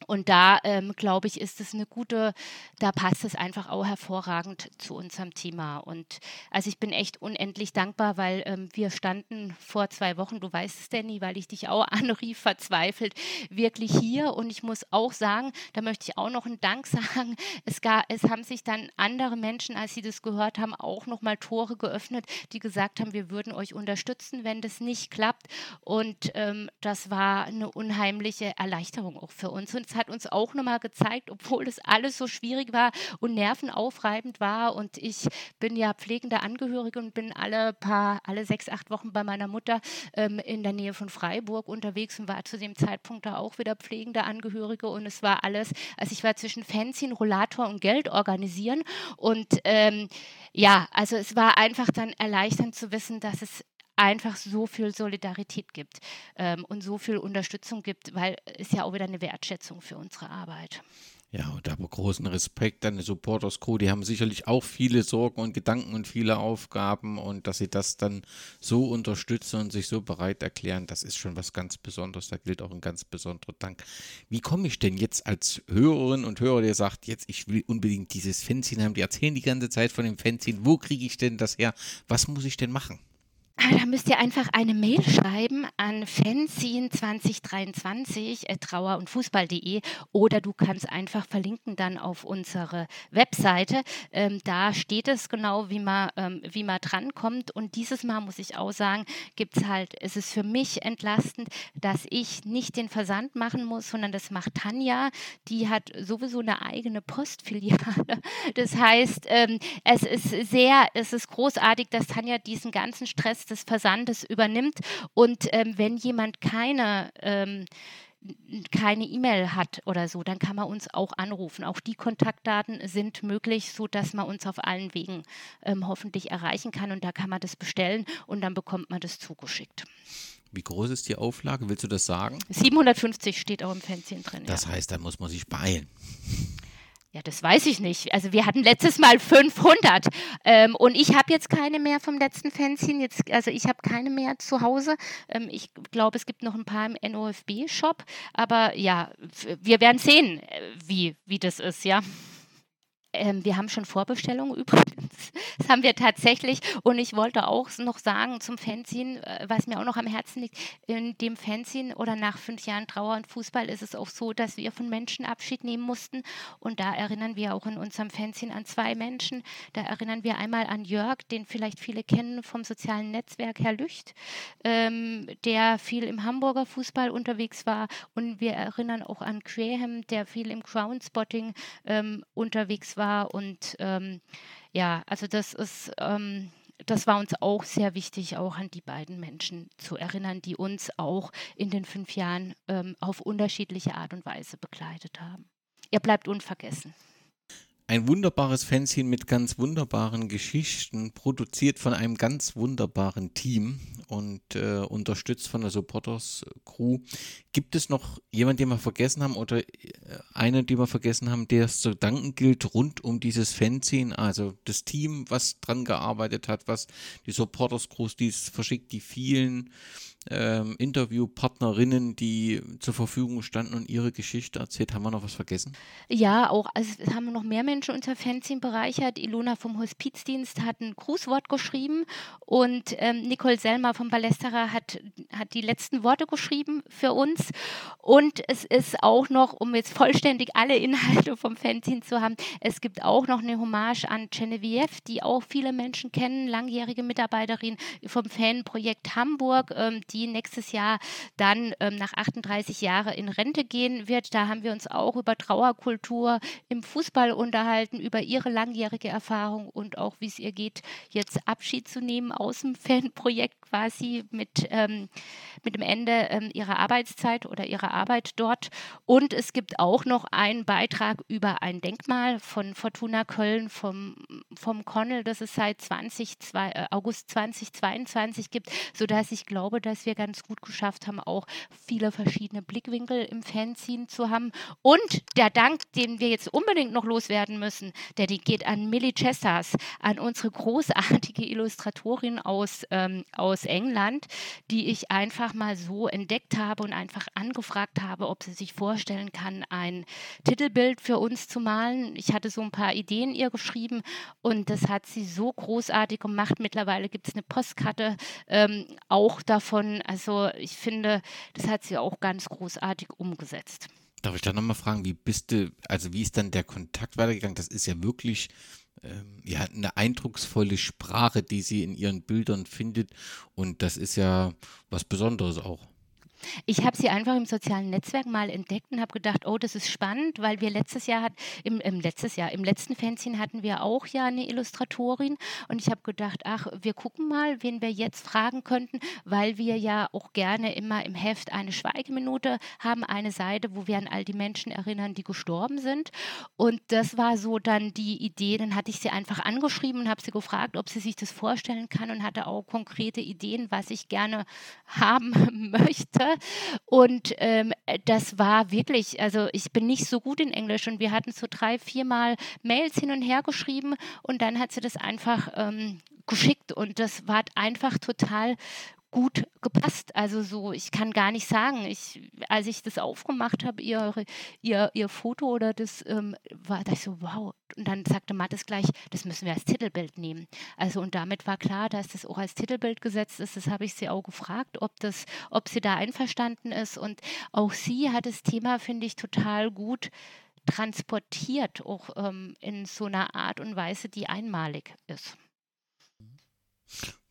Und da, ähm, glaube ich, ist es eine gute, da passt es einfach auch hervorragend zu unserem Thema. Und also ich bin echt unendlich dankbar, weil ähm, wir standen vor zwei Wochen, du weißt es, Danny, weil ich dich auch [LAUGHS] anrief, verzweifelt, wirklich hier. Und ich muss auch sagen, da möchte ich auch noch einen Dank [LAUGHS] sagen. Es, gab, es haben sich dann andere Menschen, als sie das gehört haben, auch nochmal Tore geöffnet, die gesagt haben, wir würden euch unterstützen, wenn das nicht klappt. Und ähm, das war eine unheimliche Erleichterung auch für uns. Und es hat uns auch nochmal gezeigt, obwohl es alles so schwierig war und nervenaufreibend war. Und ich bin ja pflegende Angehörige und bin alle paar, alle sechs, acht Wochen bei meiner Mutter ähm, in der Nähe von Freiburg unterwegs und war zu dem Zeitpunkt da auch wieder pflegende Angehörige. Und es war alles, also ich war zwischen Fanzine, Rollator und Geld organisieren. Und ähm, ja, also es war einfach dann erleichternd zu wissen, dass es einfach so viel Solidarität gibt ähm, und so viel Unterstützung gibt, weil es ja auch wieder eine Wertschätzung für unsere Arbeit. Ja, und aber großen Respekt an die Supporters Crew. Die haben sicherlich auch viele Sorgen und Gedanken und viele Aufgaben und dass sie das dann so unterstützen und sich so bereit erklären, das ist schon was ganz Besonderes. Da gilt auch ein ganz besonderer Dank. Wie komme ich denn jetzt als Hörerin und Hörer, der sagt, jetzt ich will unbedingt dieses Fanzine haben, die erzählen die ganze Zeit von dem Fanzine, wo kriege ich denn das her? Was muss ich denn machen? Da müsst ihr einfach eine Mail schreiben an fanzine2023 und fußball.de oder du kannst einfach verlinken dann auf unsere Webseite. Ähm, da steht es genau, wie man, ähm, wie man drankommt. Und dieses Mal muss ich auch sagen, gibt es halt, es ist für mich entlastend, dass ich nicht den Versand machen muss, sondern das macht Tanja. Die hat sowieso eine eigene Postfiliale. [LAUGHS] Das heißt, ähm, es ist sehr, es ist großartig, dass Tanja diesen ganzen Stress des Versandes übernimmt. Und ähm, wenn jemand keine ähm, keine E-Mail hat oder so, dann kann man uns auch anrufen. Auch die Kontaktdaten sind möglich, sodass man uns auf allen Wegen ähm, hoffentlich erreichen kann. Und da kann man das bestellen und dann bekommt man das zugeschickt. Wie groß ist die Auflage? Willst du das sagen? 750 steht auch im Fanzine drin. Das ja. heißt, da muss man sich beeilen. Ja, das weiß ich nicht. Also wir hatten letztes Mal 500 ähm, und ich habe jetzt keine mehr vom letzten Fanzine. Jetzt, also ich habe keine mehr zu Hause. Ähm, ich glaube, es gibt noch ein paar im NOFB-Shop, aber ja, wir werden sehen, äh, wie, wie das ist, ja. Ähm, wir haben schon Vorbestellungen [LAUGHS] übrigens. Das haben wir tatsächlich. Und ich wollte auch noch sagen zum Fanzine, äh, was mir auch noch am Herzen liegt, in dem Fanzine oder nach fünf Jahren Trauer und Fußball ist es auch so, dass wir von Menschen Abschied nehmen mussten. Und da erinnern wir auch in unserem Fanzine an zwei Menschen. Da erinnern wir einmal an Jörg, den vielleicht viele kennen vom sozialen Netzwerk Herr Lücht, ähm, der viel im Hamburger Fußball unterwegs war. Und wir erinnern auch an Graham, der viel im Groundspotting ähm, unterwegs war war. Und ähm, ja, also das ist, ähm, das war uns auch sehr wichtig, auch an die beiden Menschen zu erinnern, die uns auch in den fünf Jahren ähm, auf unterschiedliche Art und Weise begleitet haben. Ihr bleibt unvergessen. Ein wunderbares Fanzine mit ganz wunderbaren Geschichten, produziert von einem ganz wunderbaren Team und äh, unterstützt von der Supporters Crew. Gibt es noch jemanden, den wir vergessen haben oder äh, einen, den wir vergessen haben, der es zu danken gilt rund um dieses Fanzine? Also das Team, was dran gearbeitet hat, was die Supporters Crews, die es verschickt, die vielen ähm, Interviewpartnerinnen, die zur Verfügung standen und ihre Geschichte erzählt. Haben wir noch was vergessen? Ja, auch, also haben wir noch mehr Menschen unser Fanzine bereichert. Ilona vom Hospizdienst hat ein Grußwort geschrieben und ähm, Nicole Selmer vom Ballesterer hat, hat die letzten Worte geschrieben für uns. Und es ist auch noch, um jetzt vollständig alle Inhalte vom Fanzine zu haben, es gibt auch noch eine Hommage an Genevieve, die auch viele Menschen kennen, langjährige Mitarbeiterin vom Fanprojekt Hamburg. Ähm, die nächstes Jahr dann ähm, nach 38 Jahren in Rente gehen wird. Da haben wir uns auch über Trauerkultur im Fußball unterhalten, über ihre langjährige Erfahrung und auch, wie es ihr geht, jetzt Abschied zu nehmen aus dem Fanprojekt quasi mit, ähm, mit dem Ende ähm, ihrer Arbeitszeit oder ihrer Arbeit dort. Und es gibt auch noch einen Beitrag über ein Denkmal von Fortuna Köln vom, vom Connell, das es seit 20, äh, August 2022 gibt, sodass ich glaube, dass dass wir ganz gut geschafft haben, auch viele verschiedene Blickwinkel im Fanzine zu haben. Und der Dank, den wir jetzt unbedingt noch loswerden müssen, der geht an Millie Chessas, an unsere großartige Illustratorin aus, ähm, aus England, die ich einfach mal so entdeckt habe und einfach angefragt habe, ob sie sich vorstellen kann, ein Titelbild für uns zu malen. Ich hatte so ein paar Ideen ihr geschrieben und das hat sie so großartig gemacht. Mittlerweile gibt es eine Postkarte ähm, auch davon also ich finde, das hat sie auch ganz großartig umgesetzt. Darf ich da nochmal fragen, wie bist du, also wie ist dann der Kontakt weitergegangen? Das ist ja wirklich ähm, ja, eine eindrucksvolle Sprache, die sie in ihren Bildern findet. Und das ist ja was Besonderes auch. Ich habe sie einfach im sozialen Netzwerk mal entdeckt und habe gedacht, oh, das ist spannend, weil wir letztes Jahr hat, im, im letztes Jahr, im letzten Fanzine hatten wir auch ja eine Illustratorin und ich habe gedacht, ach, wir gucken mal, wen wir jetzt fragen könnten, weil wir ja auch gerne immer im Heft eine Schweigeminute haben, eine Seite, wo wir an all die Menschen erinnern, die gestorben sind. Und das war so dann die Idee, dann hatte ich sie einfach angeschrieben und habe sie gefragt, ob sie sich das vorstellen kann und hatte auch konkrete Ideen, was ich gerne haben [LAUGHS] möchte. Und ähm, das war wirklich, also ich bin nicht so gut in Englisch. Und wir hatten so drei, viermal Mails hin und her geschrieben und dann hat sie das einfach ähm, geschickt. Und das war einfach total gut gepasst. Also so, ich kann gar nicht sagen, ich, als ich das aufgemacht habe, ihr, ihr, ihr Foto oder das, ähm, war da so, wow. Und dann sagte Mattes gleich, das müssen wir als Titelbild nehmen. Also und damit war klar, dass das auch als Titelbild gesetzt ist. Das habe ich sie auch gefragt, ob das, ob sie da einverstanden ist. Und auch sie hat das Thema, finde ich, total gut transportiert, auch ähm, in so einer Art und Weise, die einmalig ist.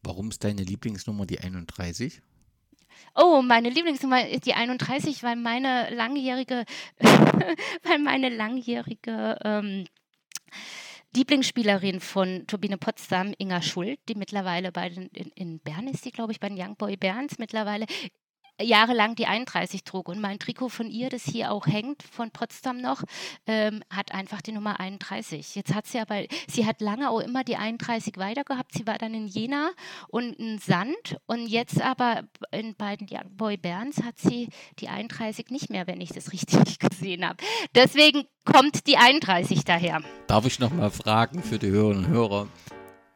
Warum ist deine Lieblingsnummer die 31? Oh, meine Lieblingsnummer ist die 31, weil meine langjährige, [LAUGHS] weil meine langjährige ähm, Lieblingsspielerin von Turbine Potsdam, Inga Schuld, die mittlerweile bei den, in, in Bern ist, die glaube ich bei den Young Boy Berns mittlerweile, jahrelang die 31 trug. Und mein Trikot von ihr, das hier auch hängt, von Potsdam noch, ähm, hat einfach die Nummer 31. Jetzt hat sie aber, sie hat lange auch immer die 31 weiter gehabt. Sie war dann in Jena und in Sand. Und jetzt aber in beiden Young Boy Berns hat sie die 31 nicht mehr, wenn ich das richtig [LAUGHS] gesehen habe. Deswegen kommt die 31 daher. Darf ich noch mal fragen für die Hörerinnen und Hörer,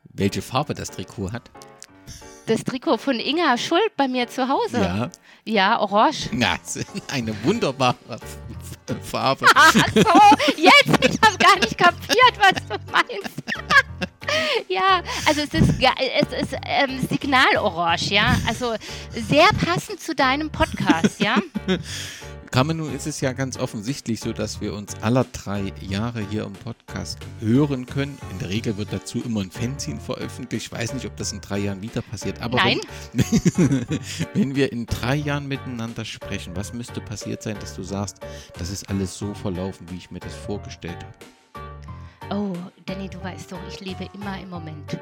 welche Farbe das Trikot hat? Das Trikot von Inga Schuld bei mir zu Hause. Ja. Ja, orange. Na, eine wunderbare Farbe. Ach so, jetzt, ich habe gar nicht kapiert, was du meinst. [LAUGHS] ja, also es ist, es ist ähm, Signalorange, ja. Also sehr passend zu deinem Podcast, ja. [LAUGHS] Kamenu ist es ja ganz offensichtlich so, dass wir uns aller drei Jahre hier im Podcast hören können. In der Regel wird dazu immer ein Fanzine veröffentlicht. Ich weiß nicht, ob das in drei Jahren wieder passiert. Aber Nein. Wenn, [LAUGHS] wenn wir in drei Jahren miteinander sprechen, was müsste passiert sein, dass du sagst, das ist alles so verlaufen, wie ich mir das vorgestellt habe? Oh, Danny, du weißt doch, ich lebe immer im Moment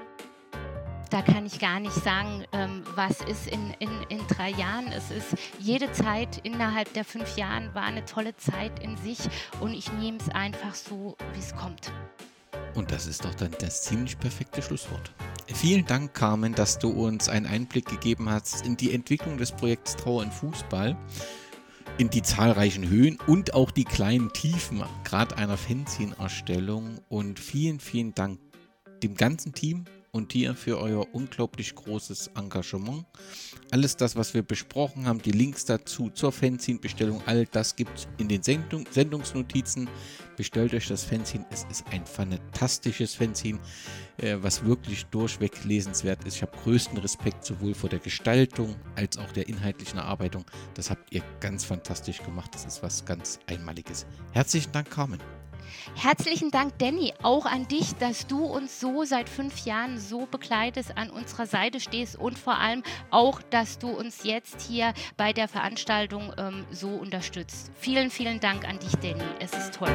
da kann ich gar nicht sagen, ähm, was ist in, in, in drei Jahren. Es ist jede Zeit innerhalb der fünf Jahren war eine tolle Zeit in sich und ich nehme es einfach so, wie es kommt. Und das ist doch dann das ziemlich perfekte Schlusswort. Vielen Dank, Carmen, dass du uns einen Einblick gegeben hast in die Entwicklung des Projekts Trauer in Fußball, in die zahlreichen Höhen und auch die kleinen Tiefen, gerade einer Fanzine-Erstellung. Und vielen, vielen Dank dem ganzen Team und dir für euer unglaublich großes Engagement. Alles das, was wir besprochen haben, die Links dazu zur Fanzine-Bestellung, all das gibt es in den Sendung, Sendungsnotizen. Bestellt euch das Fanzine. Es ist ein fantastisches Fanzine, äh, was wirklich durchweg lesenswert ist. Ich habe größten Respekt sowohl vor der Gestaltung als auch der inhaltlichen Erarbeitung. Das habt ihr ganz fantastisch gemacht. Das ist was ganz Einmaliges. Herzlichen Dank, Carmen. Herzlichen Dank, Danny, auch an dich, dass du uns so seit fünf Jahren so begleitest, an unserer Seite stehst und vor allem auch, dass du uns jetzt hier bei der Veranstaltung ähm, so unterstützt. Vielen, vielen Dank an dich, Danny. Es ist toll.